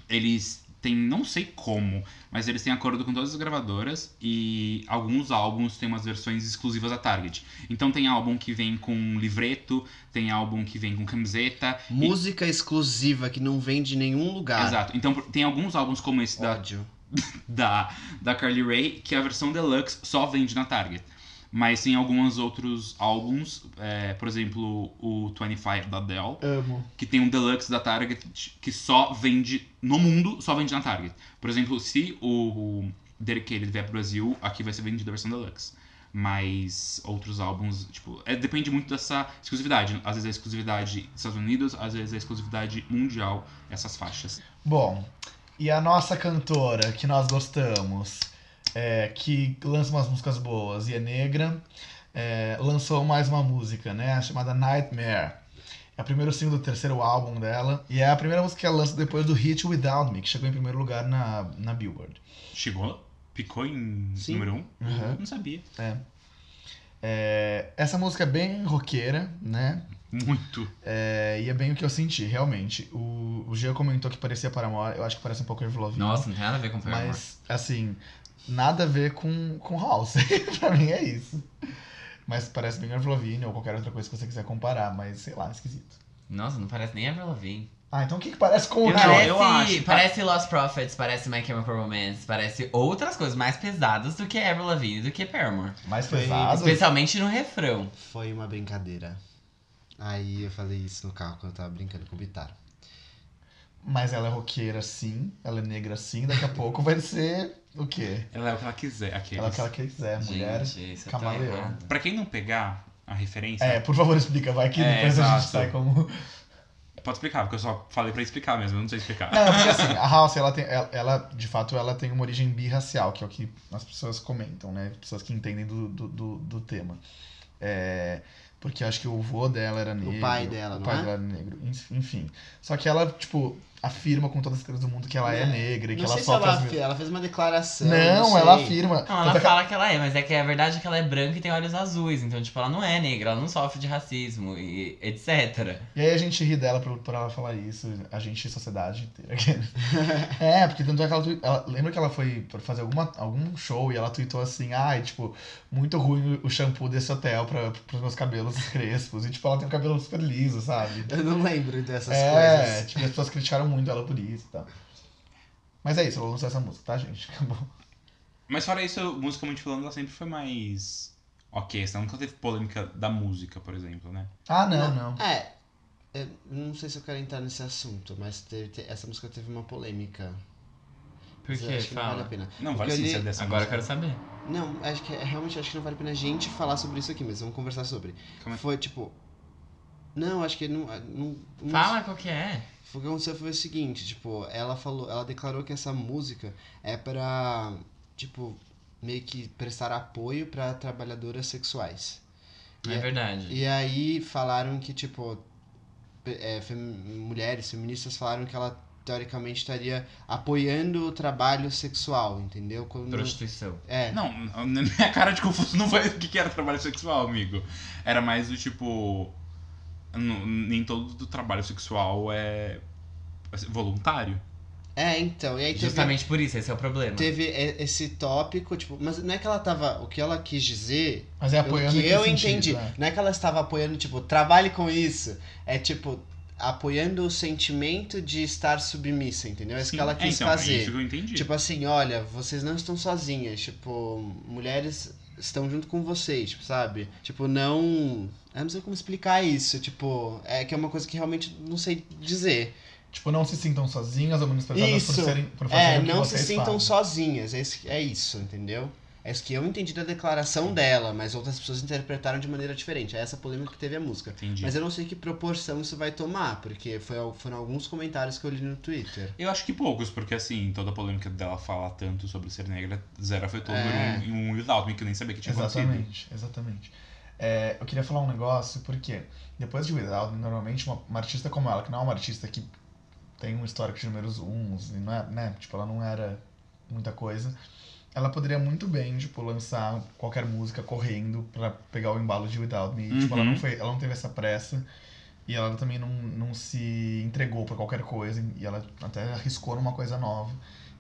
Eles têm, não sei como, mas eles têm acordo com todas as gravadoras e alguns álbuns têm umas versões exclusivas da Target. Então tem álbum que vem com livreto, tem álbum que vem com camiseta. e- Música exclusiva que não vende em nenhum lugar. Exato. Então tem alguns álbuns como esse da, Ódio. da, da Carly Rae, que a versão deluxe só vende na Target. Mas tem alguns outros álbuns, é, por exemplo, o 25 da Adele, Amo. que tem um deluxe da Target que só vende no mundo, só vende na Target. Por exemplo, se o Dedicated vier pro Brasil, aqui vai ser vendido a versão deluxe. Mas outros álbuns, tipo, é, depende muito dessa exclusividade. Às vezes é exclusividade dos Estados Unidos, às vezes é exclusividade mundial, essas faixas. Bom, e a nossa cantora que nós gostamos, é, que lança umas músicas boas e é negra, é, lançou mais uma música, né? Chamada Nightmare. É o primeiro single do terceiro álbum dela. E é a primeira música que ela lança depois do Hit Without Me, que chegou em primeiro lugar na, na Billboard. Chegou? Picou em Sim. número 1? Um? Uhum. Não sabia. É, essa música é bem roqueira, né? Muito. É, e é bem o que eu senti, realmente. O, o Jean comentou que parecia Paramore, eu acho que parece um pouco Avril Lavigne. Nossa, não tem nada a ver com Paramore. Mas, assim, nada a ver com, com House. pra mim é isso. Mas parece bem Avril Lavigne ou qualquer outra coisa que você quiser comparar, mas sei lá, esquisito. Nossa, não parece nem Avril Lavigne. Ah, então o que, que parece com o? Parece, eu acho. parece Lost Prophets, parece My Chemical Romance, parece outras coisas mais pesadas do que Avril Lavigne, do que Paramore. Mais Foi- pesado. Especialmente no refrão. Foi uma brincadeira. Aí eu falei isso no carro quando eu tava brincando com o Bitar. Mas ela é roqueira sim, ela é negra sim, daqui a pouco vai ser o quê? Ela é o que ela quiser. Aqueles. Ela é o que ela quiser, mulher. Gente, isso camaleão. errado. Pra quem não pegar a referência, É, por favor, explica, vai que É, depois a gente exato. sai como. pode explicar, porque eu só falei pra explicar mesmo, eu não sei explicar. Não, porque assim, a House, ela tem, ela, ela, de fato, ela tem uma origem birracial, que é o que as pessoas comentam, né? Pessoas que entendem do, do, do, do tema. É, porque acho que o avô dela era negro. pai dela, o não pai é? dela era negro, enf- enfim. Só que ela, tipo, afirma com todas as letras do mundo que ela é, Não, negra e que Não ela sei se sofre ela, as ela fez uma declaração. Não, sei. ela afirma. Não, ela é que- fala que ela é, mas é que a verdade é que ela é branca e tem olhos azuis. Então, tipo, ela não é negra, ela não sofre de racismo e etc. E aí a gente ri dela por, por ela falar isso, a gente e a sociedade inteira. é, porque tanto é que ela, ela Lembra que ela foi fazer alguma, algum show e ela tweetou assim, ai, tipo, muito ruim o shampoo desse hotel pra, pros meus cabelos crespos. E tipo, ela tem um cabelo super liso, sabe? Eu não lembro dessas é, coisas. tipo, as pessoas criticaram muito ela por isso e tal. Mas é isso, ela lançou essa música, tá, gente? Acabou. Mas fora isso, musicalmente falando, ela sempre foi mais. Ok, essa nunca teve polêmica da música, por exemplo, né? Ah, não, não. É, eu não sei se eu quero entrar nesse assunto, mas teve- te- essa música teve uma polêmica. Por eu quê? Acho que não vale a pena. Não, Porque vale sim ser dessa Agora eu música. quero saber. Não, acho que é- realmente acho que não vale a pena a gente falar sobre isso aqui, mas vamos conversar sobre. Como é? Foi tipo. Não, acho que não. não, não Fala qual que é. O que aconteceu foi o seguinte, tipo, ela falou, ela declarou que essa música é pra, tipo, meio que prestar apoio pra trabalhadoras sexuais. E, É verdade. e aí falaram que, tipo, é, fem- mulheres feministas falaram que ela teoricamente estaria apoiando o trabalho sexual, entendeu? Quando- Prostituição. é, Não, na minha cara de confuso não foi o que que era trabalho sexual, amigo. Era mais do tipo. Nem todo do trabalho sexual é assim, voluntário. é, então, e aí teve, Justamente por isso, esse é o problema. teve esse tópico, tipo, mas não é que ela tava, o que ela quis dizer Mas é O apoiando que em que eu sentido, entendi. né? Não é que ela estava apoiando, tipo, trabalhe com isso. É tipo, apoiando o sentimento de estar submissa, entendeu? É isso que ela é, quis então, É fazer. isso que eu entendi. Tipo assim, olha, vocês não estão sozinhas. Tipo, mulheres estão junto com vocês, tipo, sabe? Tipo, não. Eu não sei como explicar isso. Tipo, é que é uma coisa que realmente não sei dizer. Tipo, não se sintam sozinhas ou menosprezadas Isso. por, serem, por fazerem É, o que não se sintam fazem. sozinhas. É isso, é isso, entendeu? É isso que eu entendi da declaração dela, mas outras pessoas interpretaram de maneira diferente. É essa polêmica que teve a música. Entendi. Mas eu não sei que proporção isso vai tomar, porque foi, foram alguns comentários que eu li no Twitter. Eu acho que poucos, porque assim, toda a polêmica dela fala tanto sobre ser negra, zero afetou É. um, um Without Me, que eu nem sabia que tinha acontecido. Exatamente, exatamente. É, eu queria falar um negócio, porque depois de Without, Me, normalmente uma, uma artista como ela, que não é uma artista que tem um histórico de números uns, e não é, né? Tipo, ela não era muita coisa. Ela poderia muito bem, tipo, lançar qualquer música correndo pra pegar o embalo de Without Me. E, Tipo, ela Uhum. não, foi, ela não teve essa pressa. E ela também não, não se entregou pra qualquer coisa. E ela até arriscou numa coisa nova.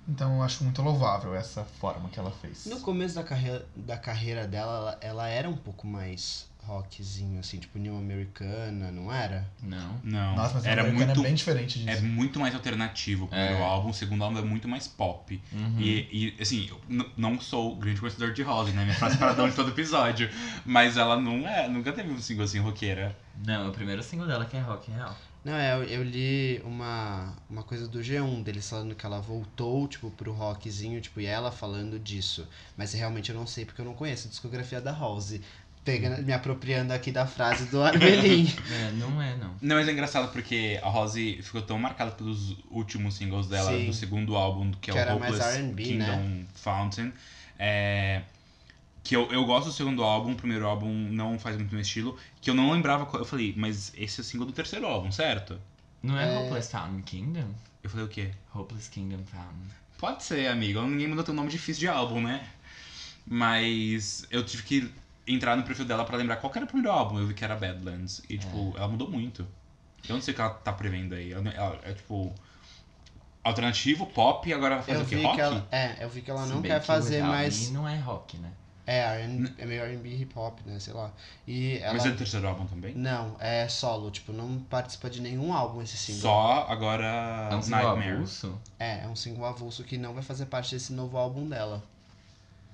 Então eu acho muito louvável essa forma que ela fez. No começo da carreira, da carreira dela, ela, ela era um pouco mais rockzinho, assim, tipo New Americana, não era? Não. Não, Nossa, mas era o americano muito, é bem diferente disso. é muito mais alternativo o primeiro É. álbum, o segundo álbum é muito mais pop. Uhum. E, e, assim, eu não sou grande conhecedor de Rose, né? Minha frase paradão de todo episódio. Mas ela não é, nunca teve um single assim roqueira. Não, é o primeiro single dela que é rock real. Não, é, eu, eu li uma, uma coisa do G1 deles falando que ela voltou, tipo, pro rockzinho, tipo, e ela falando disso. Mas realmente eu não sei porque eu não conheço a discografia da House. Pegando, me apropriando aqui da frase do Arbelin. É, não é, não. Não, mas é engraçado porque a Rose ficou tão marcada pelos últimos singles dela Sim. do segundo álbum, que, Que é era o mais Hopeless R&B, Kingdom né? Fountain. É, que eu, eu gosto do segundo álbum, o primeiro álbum não faz muito meu estilo. Que eu não lembrava. qual- Eu falei, mas esse é o single do terceiro álbum, certo? Não é, É. Hopeless Fountain Kingdom? Eu falei o quê? Hopeless Kingdom Fountain. Pode ser, amigo. Ninguém mandou teu nome difícil de álbum, né? Mas eu tive que entrar no perfil dela pra lembrar qual que era o primeiro álbum. Eu vi que era Badlands. E, tipo, ela mudou muito. Eu não sei o que ela tá prevendo aí. Ela, ela- é, tipo... alternativo, pop, e agora vai fazer Eu o quê? vi Rock? que ela, é, eu vi que ela Se não bem quer que fazer mais. Não é rock, né? É, R&B é meio R&B hip hop, né? Sei lá. E ela. Mas é o terceiro álbum também? Não, é solo, tipo, não participa de nenhum álbum esse single. Só agora É um single Nightmare. avulso? É, é um single avulso que não vai fazer parte desse novo álbum dela.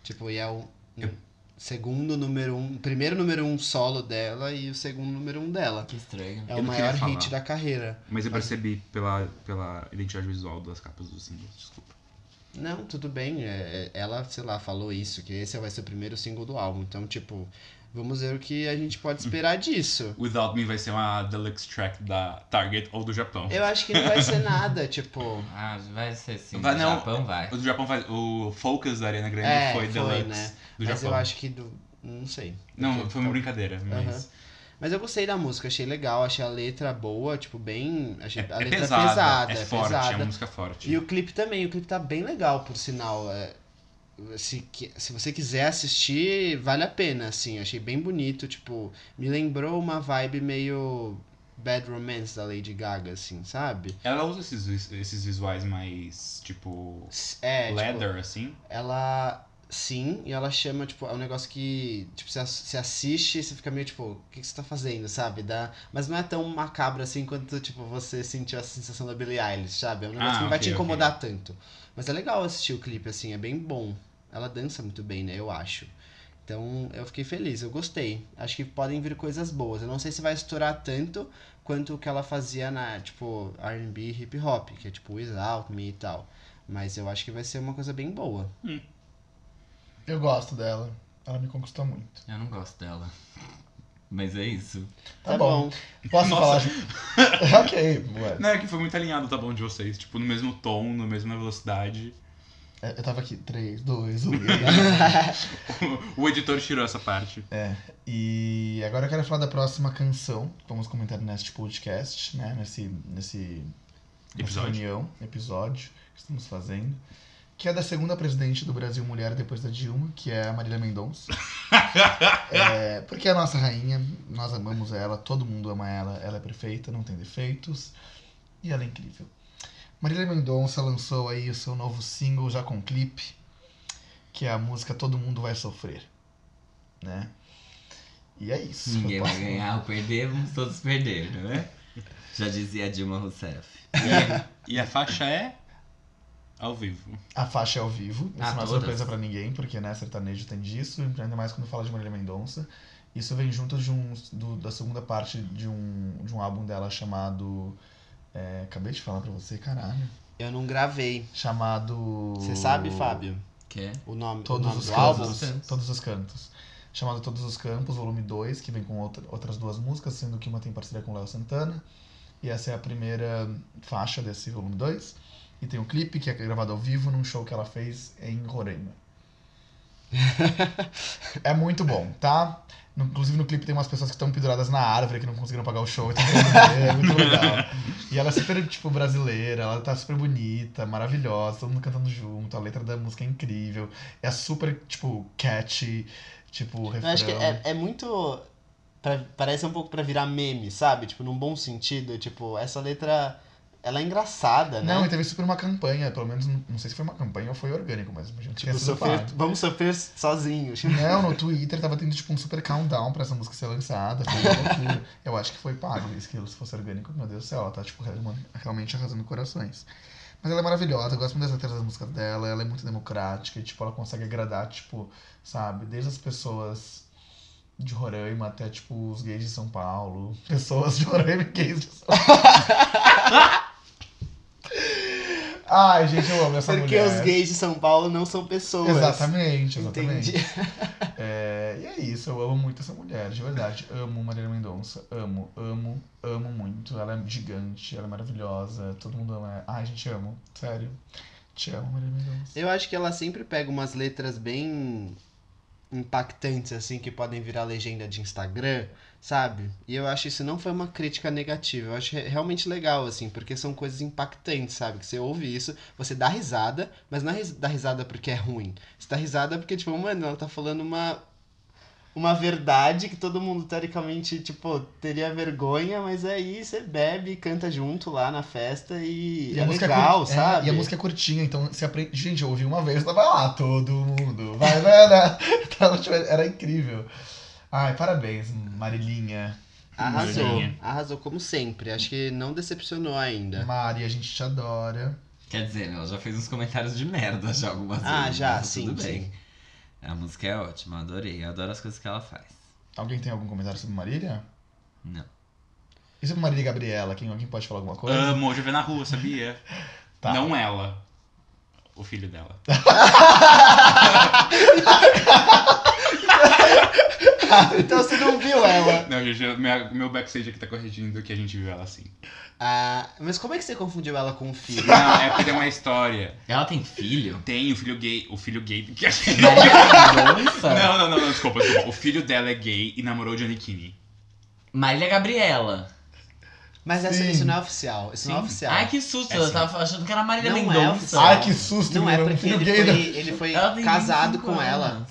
Tipo, e é o Eu- segundo número um, primeiro número um solo dela e o segundo número um dela. Que estranho. É Eu o maior hit da carreira. Mas eu percebi pela, pela identidade visual das capas dos singles, desculpa. Não, tudo bem. é- é- ela, sei lá, falou isso, que esse vai ser o primeiro single do álbum. Então, tipo, vamos ver o que a gente pode esperar disso. Without Me vai ser uma deluxe track da Target ou do Japão. Eu acho que não vai ser nada, tipo. Ah, vai ser sim. Vai, no não. Japão vai. O do Japão faz. O Focus da Arena Grande É, foi foi, deluxe né? do Mas Japão. eu acho que do. Não sei. Não, foi uma brincadeira, mas. Aham. Mas eu gostei da música, achei legal, achei a letra boa, tipo, bem. Achei É, a é letra pesada, pesada, é é forte, é pesada. uma música forte. E o clipe também, o clipe tá bem legal, por sinal. é, se, se você quiser assistir, vale a pena, assim. Achei bem bonito, tipo, me lembrou uma vibe meio Bad Romance da Lady Gaga, assim, sabe? Ela usa esses, esses visuais mais, tipo, É, tipo, leather, assim. ela sim, e ela chama, tipo, é um negócio que, tipo, você, ass- você assiste e você fica meio, tipo, o que, que você tá fazendo, sabe? Dá, mas não é tão macabro assim quanto, tipo, você sentiu a sensação da Billie Eilish, sabe? É um negócio Ah, que não vai ok, te incomodar tanto. Mas é legal assistir o clipe, assim, é bem bom. Ela dança muito bem, né? Eu acho. Então, eu fiquei feliz, eu gostei. Acho que podem vir coisas boas. Eu não sei se vai estourar tanto quanto o que ela fazia na, tipo, R&B hip hop, que é tipo Without Me e tal. Mas eu acho que vai ser uma coisa bem boa. Eu gosto dela. Ela me conquistou muito. Eu não gosto dela. Mas é isso. Tá, bom. Posso Nossa. falar? ok, ué. Não, é que foi muito alinhado, tá bom, de vocês. Tipo, no mesmo tom, na mesma velocidade. É, Eu tava aqui, 3, 2, 1. o editor tirou essa parte. E agora eu quero falar da próxima canção que vamos comentar neste podcast, né? Nesse, nesse nessa Episódio. reunião, episódio que estamos fazendo. Que é da segunda presidente do Brasil Mulher depois da Dilma, que é a Marília Mendonça. é, porque é a nossa rainha, nós amamos ela, todo mundo ama ela, ela é perfeita, não tem defeitos. E ela é incrível. Marília Mendonça lançou aí o seu novo single já com clipe, que é a música Todo Mundo Vai Sofrer. Né? E é isso. Ninguém vai ganhar ou perder, vamos todos perder, não é? Já dizia Dilma Rousseff. E a faixa é ao vivo. A faixa é ao vivo, isso Ah, não é todas? surpresa pra ninguém, porque né, sertanejo tem disso, ainda mais quando fala de Marília Mendonça. Isso vem junto de um, do- da segunda parte de um, de um álbum dela chamado. é, acabei de falar pra você, caralho. Eu não gravei. Chamado. Você sabe, Fábio? Que é? O nome, o Todos nome os do campos. álbum? Todos os cantos. Chamado Todos os Campos, volume 2, que vem com outra- outras duas músicas, sendo que uma tem parceria com o Léo Santana. E essa é a primeira faixa desse volume 2. E tem um clipe que é gravado ao vivo num show que ela fez em Roraima. é muito bom, tá? No- Inclusive no clipe tem umas pessoas que estão penduradas na árvore que não conseguiram pagar o show. Então, é muito legal. E ela é super, tipo, brasileira, ela tá super bonita, maravilhosa, todo mundo cantando junto, a letra da música é incrível. É super, tipo, catchy, tipo, refrão. Eu acho que é, é muito. pra- parece um pouco pra virar meme, sabe? Tipo, num bom sentido. Tipo, essa letra. Ela é engraçada, né? Não, e teve super uma campanha, pelo menos, não sei se foi uma campanha ou foi orgânico, mas a gente Tipo, tinha sofrer, pago. vamos sofrer sozinhos. Não, no Twitter tava tendo tipo um super countdown pra essa música ser lançada. Foi uma loucura. Eu acho que foi pago isso, que se fosse orgânico, meu Deus do céu, ela tá tipo realmente- realmente arrasando corações. Mas ela é maravilhosa, eu gosto muito das letras das músicas dela, ela é muito democrática e tipo, ela consegue agradar, tipo, sabe, desde as pessoas de Roraima até tipo os gays de São Paulo. Pessoas de Roraima e gays de São Paulo. Ai, gente, eu amo essa Porque mulher. os gays de São Paulo não são pessoas. Exatamente, exatamente. Entendi. É, e é isso, eu amo muito essa mulher, de verdade. Amo Marília Mendonça. Amo, amo, amo muito. Ela é gigante, ela é maravilhosa. Todo mundo ama. ela. Ai, gente, amo. Sério. Te amo, Marília Mendonça. Eu acho que ela sempre pega umas letras bem impactantes, assim, que podem virar legenda de Instagram, sabe? E eu acho isso não foi uma crítica negativa. Eu acho re- realmente legal, assim, porque são coisas impactantes, sabe? Que você ouve isso, você dá risada, mas não é ris- dá risada porque é ruim. Você dá risada porque, tipo, mano, ela tá falando uma. uma verdade que todo mundo teoricamente, tipo, teria vergonha, mas aí você bebe e canta junto lá na festa e, E é a música legal, é é, sabe? e a música é curtinha, então você aprende. Gente, eu ouvi uma vez, tava lá, todo mundo. Vai, vai, vai. Então, tipo, era incrível. Ai, parabéns, Marilinha. Arrasou, Marinha. arrasou como sempre. Acho que não decepcionou ainda. Mari, a gente te adora. Quer dizer, ela já fez uns comentários de merda já algumas vezes. Ah, já, mas sim, tudo bem. sim. A música é ótima, adorei. Eu adoro as coisas que ela faz. Alguém tem algum comentário sobre Marília? Não. E sobre Marília e Gabriela? Quem, alguém pode falar alguma coisa? Amo, hoje eu vi na rua, sabia? Tá. Não ela. O filho dela. então você não viu ela. Não, gente, minha- meu backstage aqui tá corrigindo que a gente viu ela assim. Ah, mas como é que você confundiu ela com o filho? Não, é porque tem uma história. Ela tem filho? Tem o filho gay. O filho gay. Marília Mendonça? Não, não, não, não, desculpa, desculpa. O filho dela é gay e namorou Johnny Kinney. Marília Gabriela. Mas essa, Sim. isso não é oficial. Isso não é Sim. oficial. Ai, que susto. É eu sim. tava achando que era Marília Não é Mendonça. oficial. Ai, que susto, Não é porque filho ele foi, ele foi Ela tem casado 25 com ela.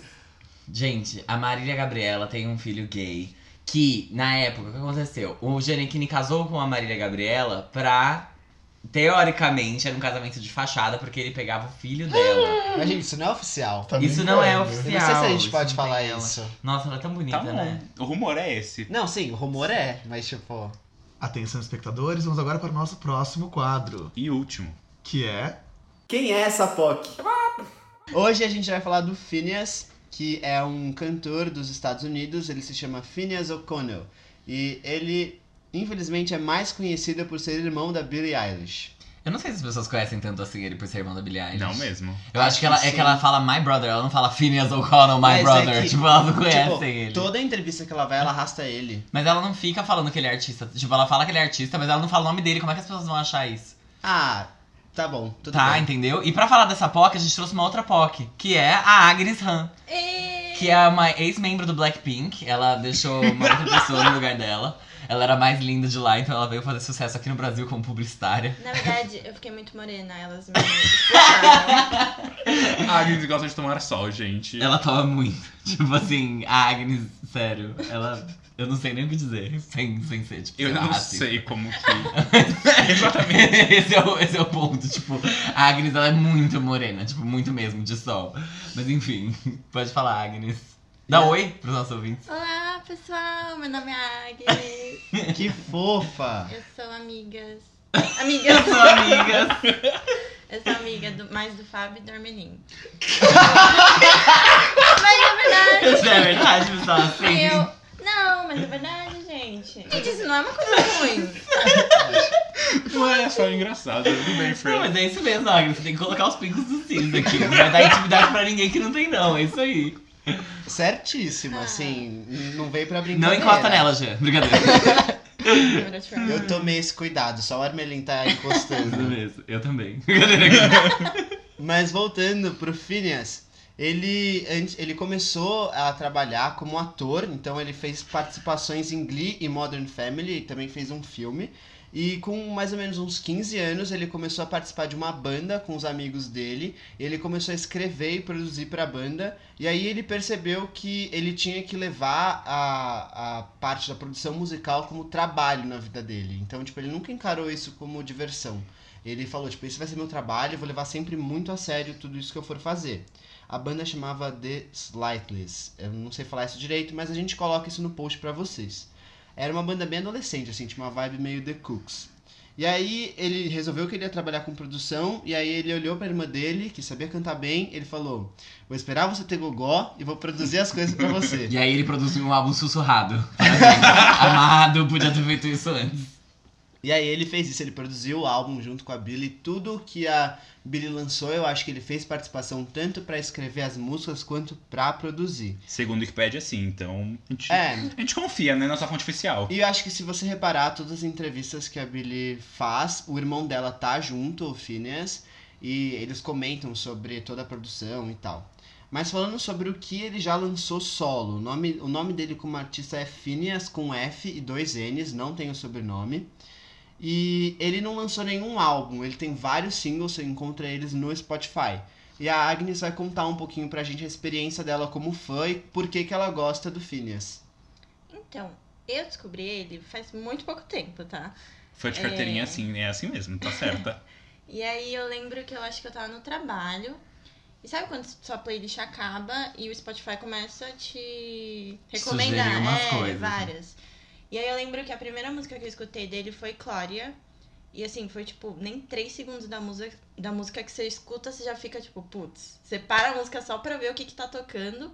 Gente, a Marília Gabriela tem um filho gay. Que, na época, o que aconteceu? O Giannichini casou com a Marília Gabriela pra. Teoricamente, era um casamento de fachada, porque ele pegava o filho dela. Mas, gente, isso não é oficial. Tá Isso não é brincando. Eu não sei se a gente Isso pode não falar tem ela. isso. Nossa, ela é tão bonita, Tá bom. né? O rumor é esse. Não, sim, o rumor é, mas tipo. Atenção, espectadores, vamos agora para o nosso próximo quadro, E último. que é... Quem é essa POC? Hoje a gente vai falar do Phineas, que é um cantor dos Estados Unidos. Ele se chama Phineas O'Connell. E ele, infelizmente, é mais conhecido por ser irmão da Billie Eilish. Eu não sei se as pessoas conhecem tanto assim ele por ser irmão da Billie Eilish. Não mesmo. Eu acho, Acho que, ela, é que ela fala my brother, ela não fala Phineas O'Connell, my Mas é brother. que, tipo, elas não conhecem tipo, ele. Toda entrevista que ela vai, ela arrasta ele. Mas ela não fica falando que ele é artista. Tipo, ela fala que ele é artista, mas ela não fala o nome dele. Como é que as pessoas vão achar isso? Ah, tá bom, tudo tá, bem. entendeu? E pra falar dessa POC, a gente trouxe uma outra POC, que é a Agnes Han. Que é uma ex-membro do Blackpink. Ela deixou uma outra pessoa no lugar dela. Ela era mais linda de lá, então ela veio fazer sucesso aqui no Brasil como publicitária. Na verdade, eu fiquei muito morena, elas me. A Agnes gosta de tomar sol, gente. Ela toma muito. Tipo assim, a Agnes, sério, ela. Eu não sei nem o que dizer, sem, sem ser, tipo, Eu sei lá, não racista. sei como que. Exatamente. esse, é o, esse é o ponto. Tipo, a Agnes ela é muito morena, tipo, muito mesmo, de sol. Mas enfim, pode falar, Agnes. Dá oi pros nossos ouvintes. Olá, pessoal, meu nome é Agnes. Que fofa! Eu sou amigas. Eu Amigas. sou amigas. Eu sou amiga do, mais do Fábio e do Armelim. mas é verdade. Isso é verdade, pessoal. Assim. Eu... Não, mas é verdade, gente. Gente, isso não é uma coisa ruim. Não é só engraçado. Tudo bem, Não, Fred. mas é isso mesmo, Agnes. Você tem que colocar os pingos dos is aqui. Não vai dar intimidade pra ninguém que não tem, não. É isso aí. Certíssimo, Ah. assim, não veio pra Não brincadeira. encosta nela, Jean. Brincadeira. Eu tomei esse cuidado, só o Armelin tá encostando. Tudo mesmo. Eu também. Brincadeira. Mas voltando pro Phineas, ele, ele começou a trabalhar como ator, então ele fez participações em Glee e Modern Family, e também fez um filme. E com mais ou menos uns 15 anos, ele começou a participar de uma banda com os amigos dele. Ele começou a escrever e produzir para a banda. E aí ele percebeu que ele tinha que levar a, a parte da produção musical como trabalho na vida dele. Então, tipo, ele nunca encarou isso como diversão. Ele falou, tipo, esse vai ser meu trabalho, eu vou levar sempre muito a sério tudo isso que eu for fazer. A banda chamava The Slightless. Eu não sei falar isso direito, mas a gente coloca isso no post pra vocês. Era uma banda bem adolescente, assim, tinha uma vibe meio The Cooks. E aí ele resolveu que ele ia trabalhar com produção, e aí ele olhou pra irmã dele, que sabia cantar bem, ele falou: Vou esperar você ter gogó e vou produzir as coisas pra você. E aí ele produziu um álbum sussurrado. Amado, podia ter feito isso antes. E aí ele fez isso, ele produziu o álbum junto com a Billy. Tudo que a Billy lançou, eu acho que ele fez participação tanto pra escrever as músicas quanto pra produzir. Segundo o Wikipedia, sim. Então, a gente, É, a gente confia, né? Nossa fonte oficial. E eu acho que se você reparar todas as entrevistas que a Billy faz, o irmão dela tá junto, o Phineas, e eles comentam sobre toda a produção e tal. Mas falando sobre o que ele já lançou solo, o nome, o nome dele como artista é Phineas com F e dois N's, não tem o sobrenome. E ele não lançou nenhum álbum, ele tem vários singles, você encontra eles no Spotify. E a Agnes vai contar um pouquinho pra gente a experiência dela como fã e por que, que ela gosta do Phineas. Então, eu descobri ele faz muito pouco tempo, tá? Foi de carteirinha É. assim, é assim mesmo, tá certa. E aí eu lembro que eu acho que eu tava no trabalho. E sabe quando sua playlist acaba e o Spotify começa a te recomendar? Sugerir umas é, coisas, né? E aí eu lembro que a primeira música que eu escutei dele foi Cláudia. E assim, foi tipo, nem três segundos da música, da música que você escuta, você já fica tipo, putz. Você para a música só pra ver o que que tá tocando.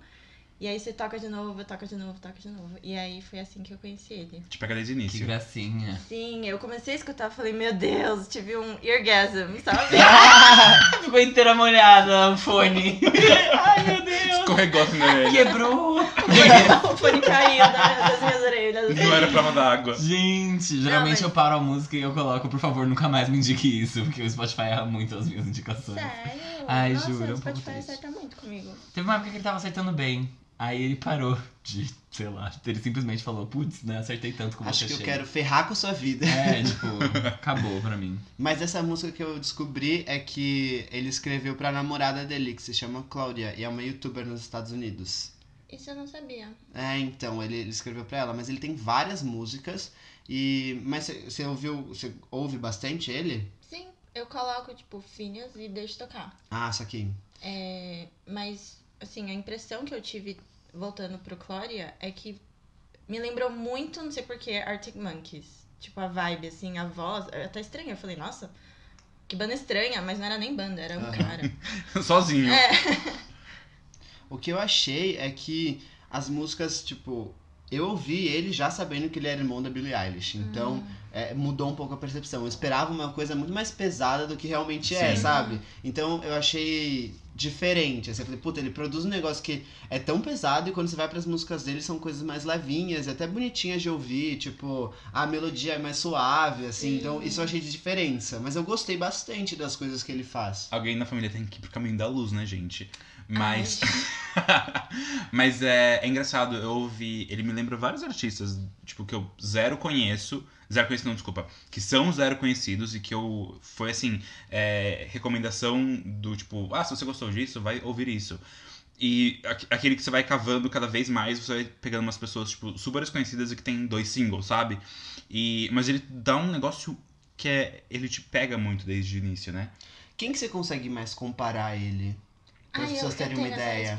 E aí você toca de novo, toca de novo, toca de novo. E aí foi assim que eu conheci ele. Te pega desde o Que início. gracinha. Sim, eu comecei a escutar, falei, meu Deus, tive um orgasm, sabe? Ficou inteira molhada o fone. Ai, meu Deus. Escorregou assim na orelha. Quebrou. o fone caiu da- das minhas orelhas. Não era prova d'água. Gente, geralmente mas- eu paro a música e eu coloco, por favor, nunca mais me indique isso, porque o Spotify erra muito as minhas indicações. Sério? Ai, Nossa, juro, é um o Spotify triste. acerta muito comigo. Teve uma época que ele tava acertando bem. Aí ele parou de, sei lá, ele simplesmente falou, putz, né, acertei tanto com Acho você que eu chega." quero ferrar com sua vida. É, tipo, acabou pra mim. Mas essa música que eu descobri é que ele escreveu pra namorada dele, que se chama Claudia, e é uma youtuber nos Estados Unidos. Isso eu não sabia. É, então, ele, ele escreveu pra ela, mas ele tem várias músicas. E. Mas você- ouviu. Você ouve bastante ele? Sim, eu coloco, tipo, Phineas e deixo tocar. Ah, isso aqui. É, mas, assim, a impressão que eu tive voltando pro Cláudia é que me lembrou muito, não sei porquê, Arctic Monkeys. Tipo, a vibe, assim, a voz. é Até estranha. Eu falei, nossa, que banda estranha, mas não era nem banda, era um cara. Sozinho. É, O que eu achei é que as músicas, tipo. Eu ouvi ele já sabendo que ele era irmão da Billie Eilish. Então, é, mudou um pouco a percepção. Eu esperava uma coisa muito mais pesada do que realmente é, Sim. sabe? Então, eu achei diferente. Assim, eu falei, puta, ele produz um negócio que é tão pesado e quando você vai pras músicas dele são coisas mais levinhas e até bonitinhas de ouvir. Tipo, a melodia é mais suave, assim. Sim. Então, isso eu achei de diferença. Mas eu gostei bastante das coisas que ele faz. Alguém na família tem que ir pro caminho da luz, né, gente? Mas. Mas é, é engraçado, eu ouvi. Ele me lembra vários artistas, tipo, que eu zero conheço. Zero conhecido, não, desculpa. Que são zero conhecidos e que eu. Foi assim, é, recomendação do tipo, ah, se você gostou disso, vai ouvir isso. E aqu- aquele que você vai cavando cada vez mais, você vai pegando umas pessoas, tipo, super desconhecidas e que tem dois singles, sabe? E, mas ele dá um negócio que é. Ele te pega muito desde o início, né? Quem que você consegue mais comparar ele? Para as pessoas terem uma ideia.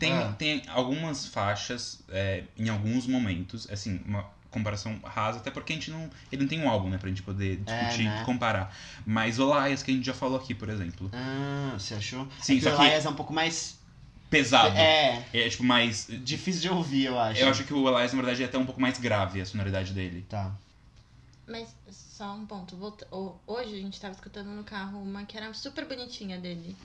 Tem, Ah. tem algumas faixas, é, em alguns momentos, assim, uma comparação rasa, até porque a gente não. Ele não tem um álbum, né, pra gente poder É, discutir né? e comparar. Mas o Elias, que a gente já falou aqui, por exemplo. Ah, você achou? Sim, é que só o que- Elias é um pouco mais. Pesado. É, É, tipo mais. difícil de ouvir, eu acho. Eu acho que o Elias, na verdade, é até um pouco mais grave a sonoridade dele. Tá. Mas só um ponto. Hoje a gente tava escutando no carro uma que era super bonitinha dele.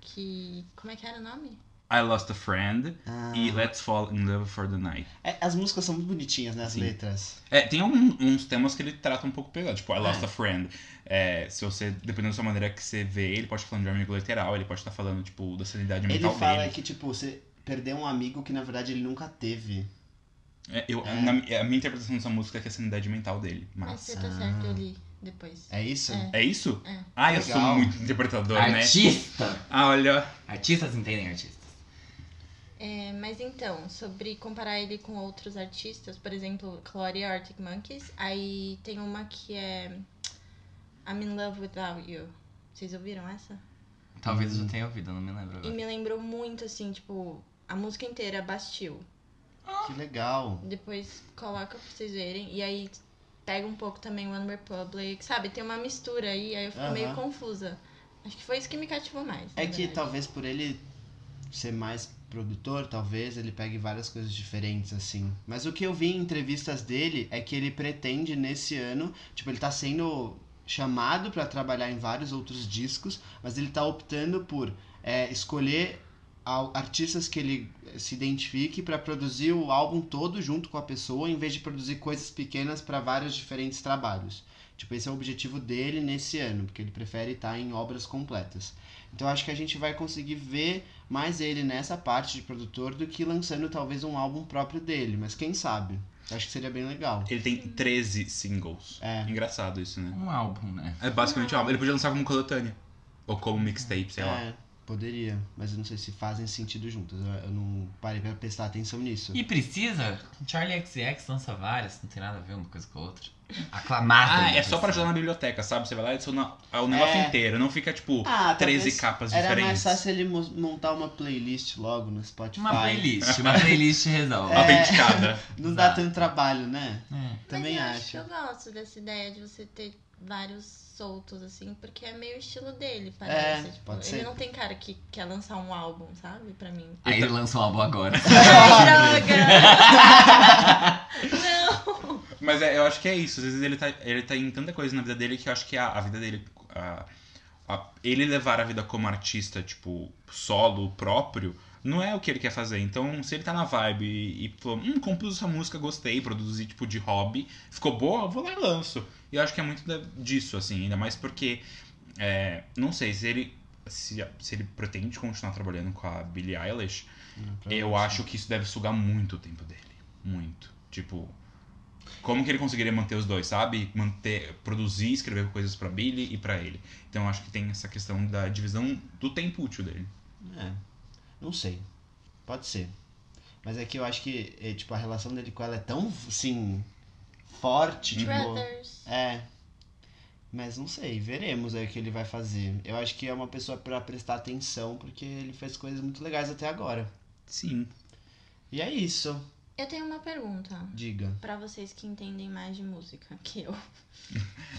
Que. Como é que era o nome? I Lost a Friend Ah. e Let's Fall in Love for the Night. É, as músicas são muito bonitinhas, né? As Sim. letras. É, tem algum- uns temas que ele trata um pouco pegado, tipo I Lost É. a Friend. É, se você, dependendo da sua maneira que você vê, ele pode estar falando de um amigo literal, ele pode estar falando, tipo, da sanidade Ele mental fala dele. que, tipo, você perdeu um amigo que na verdade ele nunca teve. É, eu, É. na- a minha interpretação dessa música é que é a sanidade mental dele. Mas você tá certo, eu li depois. É isso? É. É isso? É. Ah, eu sou Legal. muito interpretador, né? Artista! Ah, olha. Artistas entendem artistas. É, mas então, sobre comparar ele com outros artistas, por exemplo, Claudia Arctic Monkeys, aí tem uma que é I'm in Love Without You. Vocês ouviram essa? Talvez eu já tenha ouvido, eu não me lembro E agora. me lembrou muito, assim, tipo, a música inteira, Bastille. Que legal. Depois coloca pra vocês verem. E aí pega um pouco também One Republic, sabe? Tem uma mistura aí, aí eu fico meio Aham. confusa. Acho que foi isso que me cativou mais. É que talvez por ele ser mais produtor, talvez ele pegue várias coisas diferentes, assim. Mas o que eu vi em entrevistas dele é que ele pretende nesse ano, tipo, ele tá sendo chamado pra trabalhar em vários outros discos, mas ele tá optando por é, escolher artistas que ele se identifique pra produzir o álbum todo junto com a pessoa, em vez de produzir coisas pequenas pra vários diferentes trabalhos. Tipo, esse é o objetivo dele nesse ano, porque ele prefere estar em obras completas. Então acho que a gente vai conseguir ver mais ele nessa parte de produtor do que lançando talvez um álbum próprio dele, mas quem sabe? Acho que seria bem legal. Ele tem 13 singles. É. Engraçado isso, né? Um álbum, né? É basicamente um álbum. Ele podia lançar como coletânea. Ou como mixtape, sei lá. É, Poderia, mas eu não sei se fazem sentido juntas. Eu, eu não parei pra prestar atenção nisso. E precisa? Charlie XX lança várias, não tem nada a ver uma coisa com a outra. Aclamada. Ah, é só pra ajudar na biblioteca, sabe? Você vai lá e adiciona o negócio É. inteiro. Não fica, tipo, Ah, 13 talvez capas Era diferentes. mais fácil ele mo- montar uma playlist logo no Spotify. Uma playlist, uma playlist resolve. É. Autenticada. Não dá Exato. tanto trabalho, né? É. Também Mas eu acho. Eu gosto dessa ideia de você ter vários soltos, assim, porque é meio estilo dele, parece. É, tipo, pode ele ser. não tem cara que quer lançar um álbum, sabe? Pra mim. Aí ele lança um álbum agora. Droga! Mas é, eu acho que é isso. Às vezes ele tá, ele tá em tanta coisa na vida dele que eu acho que a, a vida dele. a- a- ele levar a vida como artista, tipo, solo, próprio, não é o que ele quer fazer. Então, se ele tá na vibe e, e falou, hum, compus essa música, gostei, produzi tipo de hobby, ficou boa, eu vou lá e lanço. E eu acho que é muito disso, assim, ainda mais porque. é, não sei, se ele. Se, se ele pretende continuar trabalhando com a Billie Eilish, eu acho que isso deve sugar muito o tempo dele. Muito. Tipo, como que ele conseguiria manter os dois, sabe? Manter, produzir, escrever coisas pra Billy e pra ele. Então eu acho que tem essa questão da divisão do tempo útil dele. É. Não sei. Pode ser. Mas é que eu acho que, é, tipo, a relação dele com ela é tão, assim, forte, tipo... Brothers. É. Mas não sei, veremos aí o que ele vai fazer. Eu acho que é uma pessoa pra prestar atenção, porque ele fez coisas muito legais até agora. Sim. E é isso. Eu tenho uma pergunta Diga. pra vocês que entendem mais de música que eu.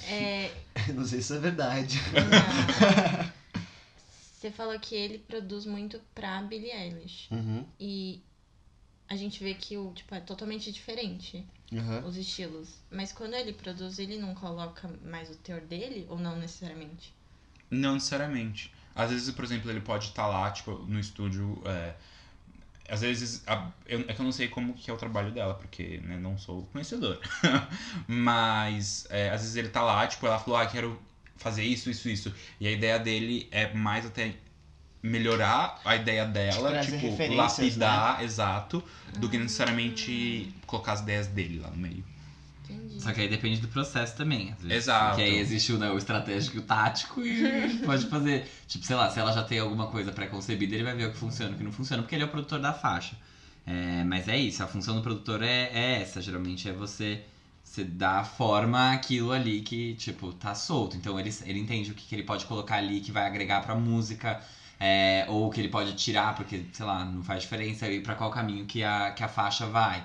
É, não sei se é verdade. não. Você falou que ele produz muito pra Billie Eilish. Uhum. E a gente vê que o, tipo, é totalmente diferente Uhum. os estilos. Mas quando ele produz, ele não coloca mais o teor dele ou não necessariamente? Não necessariamente. Às vezes, por exemplo, ele pode estar lá, tipo, no estúdio. é, Às vezes, a- eu, é que eu não sei como que é o trabalho dela, porque né, não sou conhecedor. Mas, é, às vezes ele tá lá, tipo, ela falou, ah, quero fazer isso, isso, isso. E a ideia dele é mais até melhorar a ideia dela, Trazer tipo, lapidar, exato, do que necessariamente colocar as ideias dele lá no meio. Entendi. Só que aí depende do processo também. Vezes. Exato. Porque aí existe o, né, o estratégico e o tático e pode fazer. Tipo, sei lá, se ela já tem alguma coisa pré-concebida, ele vai ver o que funciona e o que não funciona, porque ele é o produtor da faixa. É, mas é isso, a função do produtor é, é essa, geralmente é você, você dar forma àquilo ali que, tipo, tá solto. Então ele, ele entende o que, que ele pode colocar ali que vai agregar pra música, é, ou que ele pode tirar, porque, sei lá, não faz diferença e pra qual caminho que a, que a faixa vai.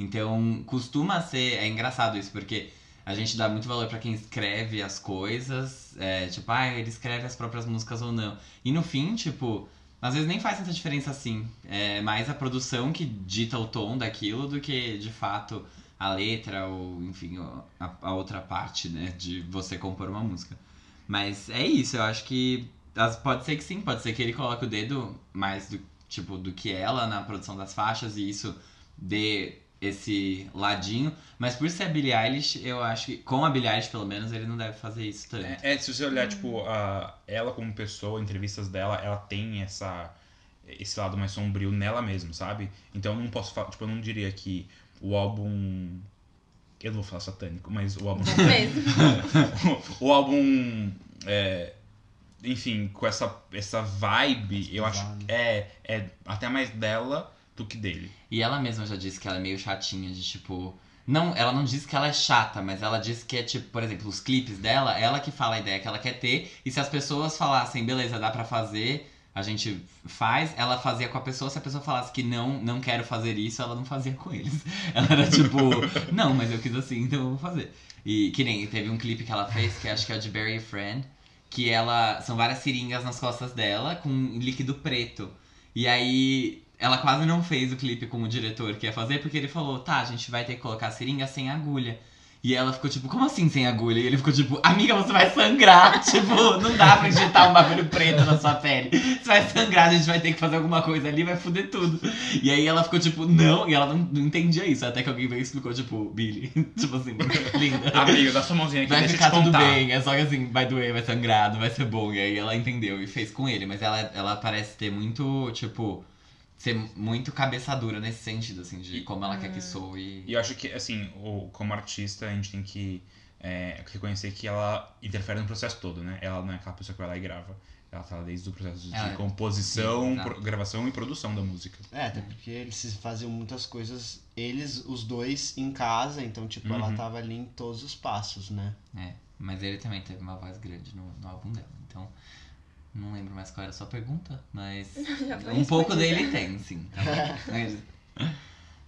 Então, costuma ser. É engraçado isso, porque a gente dá muito valor pra quem escreve as coisas. É, tipo, ah, ele escreve as próprias músicas ou não. E no fim, tipo, às vezes nem faz tanta diferença assim. É mais a produção que dita o tom daquilo do que, de fato, a letra ou, enfim, a, a outra parte, né, de você compor uma música. Mas é isso, eu acho que. as- Pode ser que sim, pode ser que ele coloque o dedo mais do, tipo, do que ela na produção das faixas e isso dê esse ladinho. Mas por ser a Billie Eilish, eu acho que, com a Billie Eilish, pelo menos, ele não deve fazer isso tanto. É, é, se você olhar, tipo, a, ela como pessoa, entrevistas dela, ela tem essa esse lado mais sombrio nela mesma, sabe? Então eu não posso falar, tipo, eu não diria que o álbum. Eu não vou falar satânico, mas o álbum. Mesmo. o álbum. é, enfim, com essa, essa vibe, eu acho é, é até mais dela do que dele. E ela mesma já disse que ela é meio chatinha, de tipo. Não, ela não diz que ela é chata, mas ela diz que é tipo, por exemplo, os clipes dela, ela que fala a ideia que ela quer ter. E se as pessoas falassem, beleza, dá pra fazer, a gente faz, ela fazia com a pessoa. Se a pessoa falasse que não, não quero fazer isso, ela não fazia com eles. Ela era tipo, não, mas eu quis assim, então eu vou fazer. E que nem teve um clipe que ela fez, que acho que é o de a Friend, que ela. São várias seringas nas costas dela com líquido preto. E aí ela quase não fez o clipe com o diretor que ia fazer, porque ele falou, tá, a gente vai ter que colocar a seringa sem agulha. E ela ficou tipo, como assim sem agulha? E ele ficou tipo, amiga, você vai sangrar. tipo, não dá pra injetar um bagulho preto na sua pele. Você vai sangrar, a gente vai ter que fazer alguma coisa ali, vai foder tudo. E aí ela ficou tipo, não, e ela não, não entendia isso. Até que alguém veio e explicou, tipo, Billy, tipo assim, linda. Amigo, dá sua mãozinha aqui, Vai ficar tudo bem, é só que assim, vai doer, vai sangrar, não vai ser bom. E aí ela entendeu e fez com ele, mas ela, ela parece ter muito, tipo, ser muito cabeça dura nesse sentido, assim, de como ela quer que soe. E eu acho que, assim, o, como artista, a gente tem que é, reconhecer que ela interfere no processo todo, né? Ela não é aquela pessoa que vai lá e grava. Ela tá desde o processo de Ela- composição, sim, pro- gravação e produção da música. É, até porque eles se faziam muitas coisas, eles, os dois, em casa, então, tipo, ela Uhum. tava ali em todos os passos, né? É, mas ele também teve uma voz grande no, no álbum dela. Então, não lembro mais qual era a sua pergunta, mas um pouco dele tem, sim. Tá mas,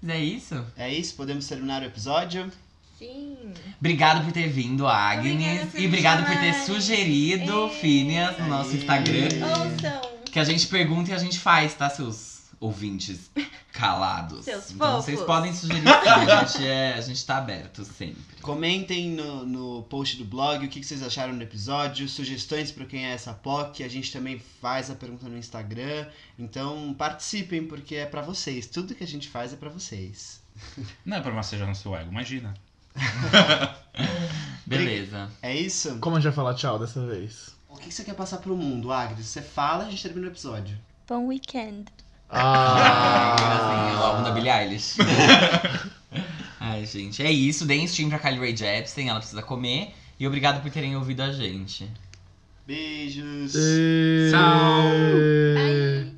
mas é isso. É isso, podemos terminar o episódio? Sim. Obrigado por ter vindo, Agnes. Obrigada e obrigado por ter sugerido, Ei. Phineas, no nosso. Instagram. Ouçam. Que a gente pergunta e a gente faz, tá, seus ouvintes calados. Seus então fofos. vocês podem sugerir sim, a gente, é, a gente tá aberto sempre. Comentem no, no post do blog o que que vocês acharam do episódio, sugestões para quem é essa POC. A gente também faz a pergunta no Instagram. Então participem, porque é pra vocês. Tudo que a gente faz é pra vocês. Não é pra massagear no seu ego, imagina. Beleza. É isso? Como a gente vai falar tchau dessa vez? O que que você quer passar pro mundo, Agnes? Você fala e a gente termina o episódio. Bom weekend. Ah, Ah, é o álbum da Billie Eilish. Ai, gente, é isso. Deem stream pra Kylie Ray Jepsen, ela precisa comer. E obrigado por terem ouvido a gente. Beijos! E- Tchau. Bye.